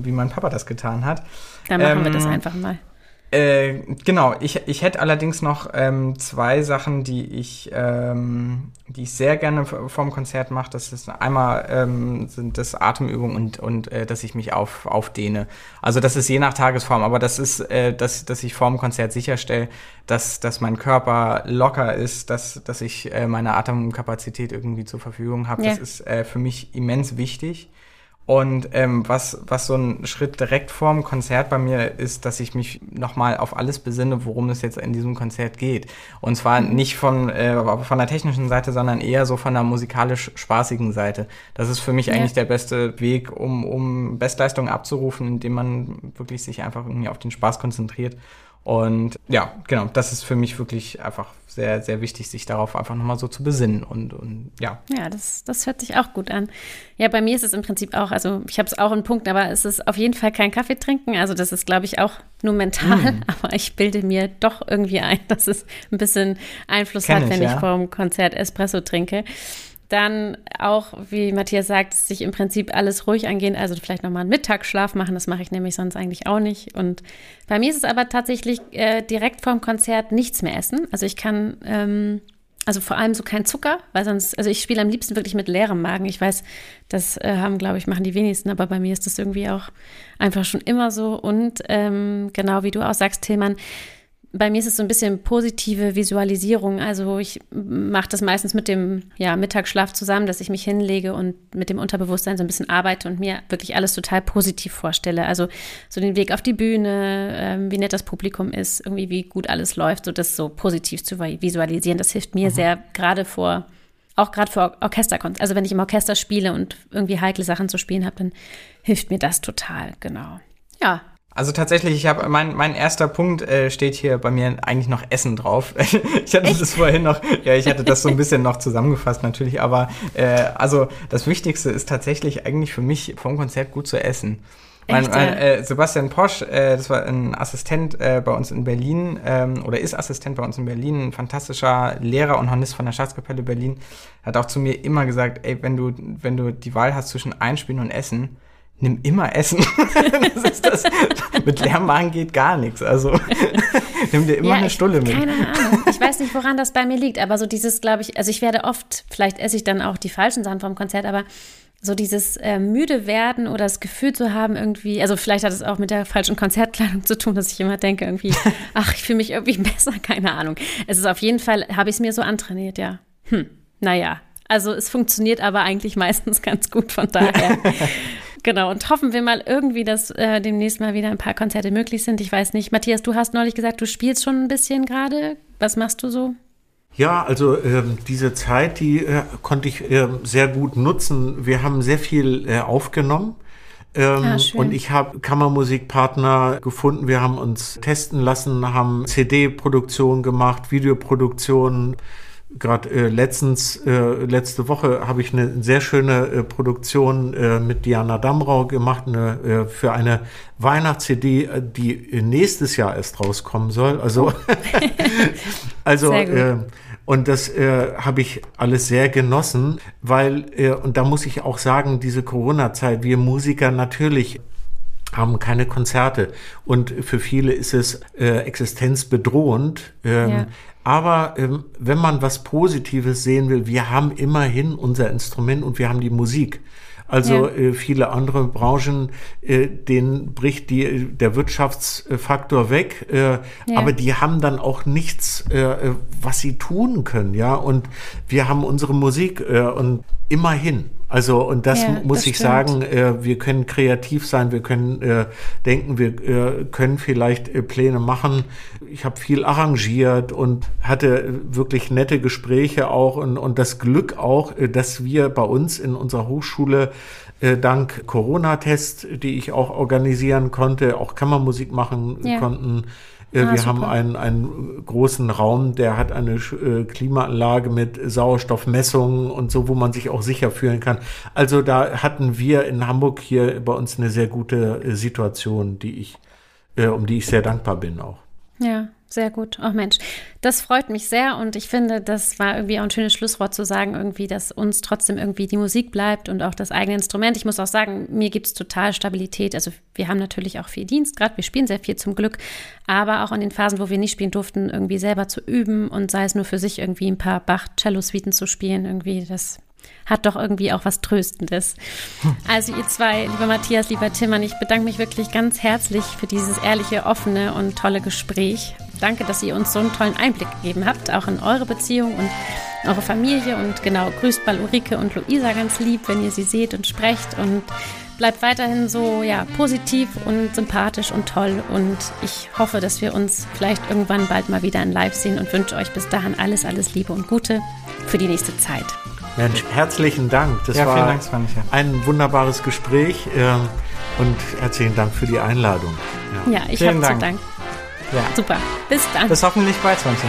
wie mein Papa das getan hat. Dann machen ähm, wir das ähm, einfach mal. Äh, genau, ich, ich hätte allerdings noch ähm, zwei Sachen, die ich, ähm, die ich sehr gerne vorm Konzert mache. Das ist einmal ähm, sind das Atemübungen und, und äh, dass ich mich auf, aufdehne. Also das ist je nach Tagesform, aber das ist, äh, dass, dass ich vorm Konzert sicherstelle, dass, dass mein Körper locker ist, dass, dass ich äh, meine Atemkapazität irgendwie zur Verfügung habe. Ja. Das ist äh, für mich immens wichtig. Und ähm, was, was so ein Schritt direkt vorm Konzert bei mir ist, dass ich mich nochmal auf alles besinne, worum es jetzt in diesem Konzert geht. Und zwar mhm. nicht von, äh, von der technischen Seite, sondern eher so von der musikalisch spaßigen Seite. Das ist für mich ja. eigentlich der beste Weg, um, um Bestleistungen abzurufen, indem man wirklich sich einfach irgendwie auf den Spaß konzentriert und ja, genau, das ist für mich wirklich einfach sehr, sehr wichtig, sich darauf einfach nochmal so zu besinnen und, und ja. Ja, das, das hört sich auch gut an. Ja, bei mir ist es im Prinzip auch, also ich habe es auch einen Punkt, aber es ist auf jeden Fall kein Kaffee trinken. Also das ist, glaube ich, auch nur mental, mm. *laughs* aber ich bilde mir doch irgendwie ein, *laughs* dass es ein bisschen Einfluss Kenn hat, ich, wenn ja. ich vor dem Konzert Espresso trinke. Dann auch, wie Matthias sagt, sich im Prinzip alles ruhig angehen, also vielleicht nochmal einen Mittagsschlaf machen, das mache ich nämlich sonst eigentlich auch nicht. Und bei mir ist es aber tatsächlich äh, direkt vorm Konzert nichts mehr essen. Also ich kann, ähm, also vor allem so kein Zucker, weil sonst, also ich spiele am liebsten wirklich mit leerem Magen. Ich weiß, das äh, haben, glaube ich, machen die wenigsten, aber bei mir ist das irgendwie auch einfach schon immer so. Und ähm, genau wie du auch sagst, Tillmann, bei mir ist es so ein bisschen positive Visualisierung. Also ich mache das meistens mit dem ja, Mittagsschlaf zusammen, dass ich mich hinlege und mit dem Unterbewusstsein so ein bisschen arbeite und mir wirklich alles total positiv vorstelle. Also so den Weg auf die Bühne, ähm, wie nett das Publikum ist, irgendwie wie gut alles läuft, so das so positiv zu visualisieren. Das hilft mir mhm. sehr, gerade vor, auch gerade vor Orchesterkonzerten. Also wenn ich im Orchester spiele und irgendwie heikle Sachen zu spielen habe, dann hilft mir das total, genau. Ja, also tatsächlich, ich habe mein, mein erster Punkt äh, steht hier bei mir eigentlich noch Essen drauf. *laughs* ich hatte Echt? das vorhin noch, ja, ich hatte das so ein bisschen noch zusammengefasst natürlich, aber äh, also das Wichtigste ist tatsächlich eigentlich für mich vom Konzert gut zu essen. Mein, mein, äh, Sebastian Posch, äh, das war ein Assistent äh, bei uns in Berlin ähm, oder ist Assistent bei uns in Berlin, ein fantastischer Lehrer und Hornist von der Staatskapelle Berlin, hat auch zu mir immer gesagt, ey, wenn du wenn du die Wahl hast zwischen Einspielen und Essen, nimm immer Essen. *laughs* das das. Mit leerem Magen geht gar nichts. Also *laughs* nimm dir immer ja, eine Stulle mit. Keine Ahnung. Ich weiß nicht, woran das bei mir liegt, aber so dieses, glaube ich, also ich werde oft, vielleicht esse ich dann auch die falschen Sachen vom Konzert, aber so dieses äh, müde werden oder das Gefühl zu haben irgendwie, also vielleicht hat es auch mit der falschen Konzertkleidung zu tun, dass ich immer denke irgendwie, *laughs* ach, ich fühle mich irgendwie besser, keine Ahnung. Es ist auf jeden Fall, habe ich es mir so antrainiert, ja. Hm, naja, also es funktioniert aber eigentlich meistens ganz gut, von daher Genau, und hoffen wir mal irgendwie, dass äh, demnächst mal wieder ein paar Konzerte möglich sind. Ich weiß nicht. Matthias, du hast neulich gesagt, du spielst schon ein bisschen gerade. Was machst du so? Ja, also äh, diese Zeit, die äh, konnte ich äh, sehr gut nutzen. Wir haben sehr viel äh, aufgenommen. Ähm, ah, und ich habe Kammermusikpartner gefunden. Wir haben uns testen lassen, haben CD-Produktion gemacht, Videoproduktion gerade äh, letztens, äh, letzte Woche habe ich eine sehr schöne äh, Produktion äh, mit Diana Damrau gemacht, eine, äh, für eine Weihnachts-CD, äh, die nächstes Jahr erst rauskommen soll. Also, *laughs* also äh, und das äh, habe ich alles sehr genossen, weil, äh, und da muss ich auch sagen, diese Corona-Zeit, wir Musiker natürlich haben keine Konzerte und für viele ist es äh, existenzbedrohend. Ähm, ja. Aber ähm, wenn man was Positives sehen will, wir haben immerhin unser Instrument und wir haben die Musik. Also ja. äh, viele andere Branchen, äh, denen bricht die, der Wirtschaftsfaktor weg, äh, ja. aber die haben dann auch nichts, äh, was sie tun können, ja. Und wir haben unsere Musik äh, und immerhin. Also, und das ja, muss das ich stimmt. sagen, äh, wir können kreativ sein, wir können äh, denken, wir äh, können vielleicht äh, Pläne machen. Ich habe viel arrangiert und hatte wirklich nette Gespräche auch und, und das Glück auch, äh, dass wir bei uns in unserer Hochschule äh, dank Corona-Tests, die ich auch organisieren konnte, auch Kammermusik machen ja. konnten, äh, ah, wir super. haben einen, einen großen Raum, der hat eine äh, Klimaanlage mit Sauerstoffmessungen und so, wo man sich auch sicher fühlen kann. Also da hatten wir in Hamburg hier bei uns eine sehr gute äh, Situation, die ich, um die ich sehr dankbar bin auch. Ja, sehr gut. Oh Mensch, das freut mich sehr und ich finde, das war irgendwie auch ein schönes Schlusswort zu sagen, irgendwie, dass uns trotzdem irgendwie die Musik bleibt und auch das eigene Instrument. Ich muss auch sagen, mir gibt es total Stabilität. Also wir haben natürlich auch viel Dienst, gerade wir spielen sehr viel zum Glück, aber auch in den Phasen, wo wir nicht spielen durften, irgendwie selber zu üben und sei es nur für sich irgendwie ein paar Bach-Cello-Suiten zu spielen, irgendwie, das hat doch irgendwie auch was Tröstendes. Also ihr zwei, lieber Matthias, lieber Timmern, ich bedanke mich wirklich ganz herzlich für dieses ehrliche, offene und tolle Gespräch. Danke, dass ihr uns so einen tollen Einblick gegeben habt, auch in eure Beziehung und eure Familie. Und genau, grüßt mal Ulrike und Luisa ganz lieb, wenn ihr sie seht und sprecht. Und bleibt weiterhin so ja, positiv und sympathisch und toll. Und ich hoffe, dass wir uns vielleicht irgendwann bald mal wieder in Live sehen und wünsche euch bis dahin alles, alles Liebe und Gute für die nächste Zeit. Mensch, herzlichen Dank. Das ja, war Dank, ein wunderbares Gespräch äh, und herzlichen Dank für die Einladung. Ja, ja ich habe zu Dank. Ja. Super. Bis dann. Bis hoffentlich bald, 20.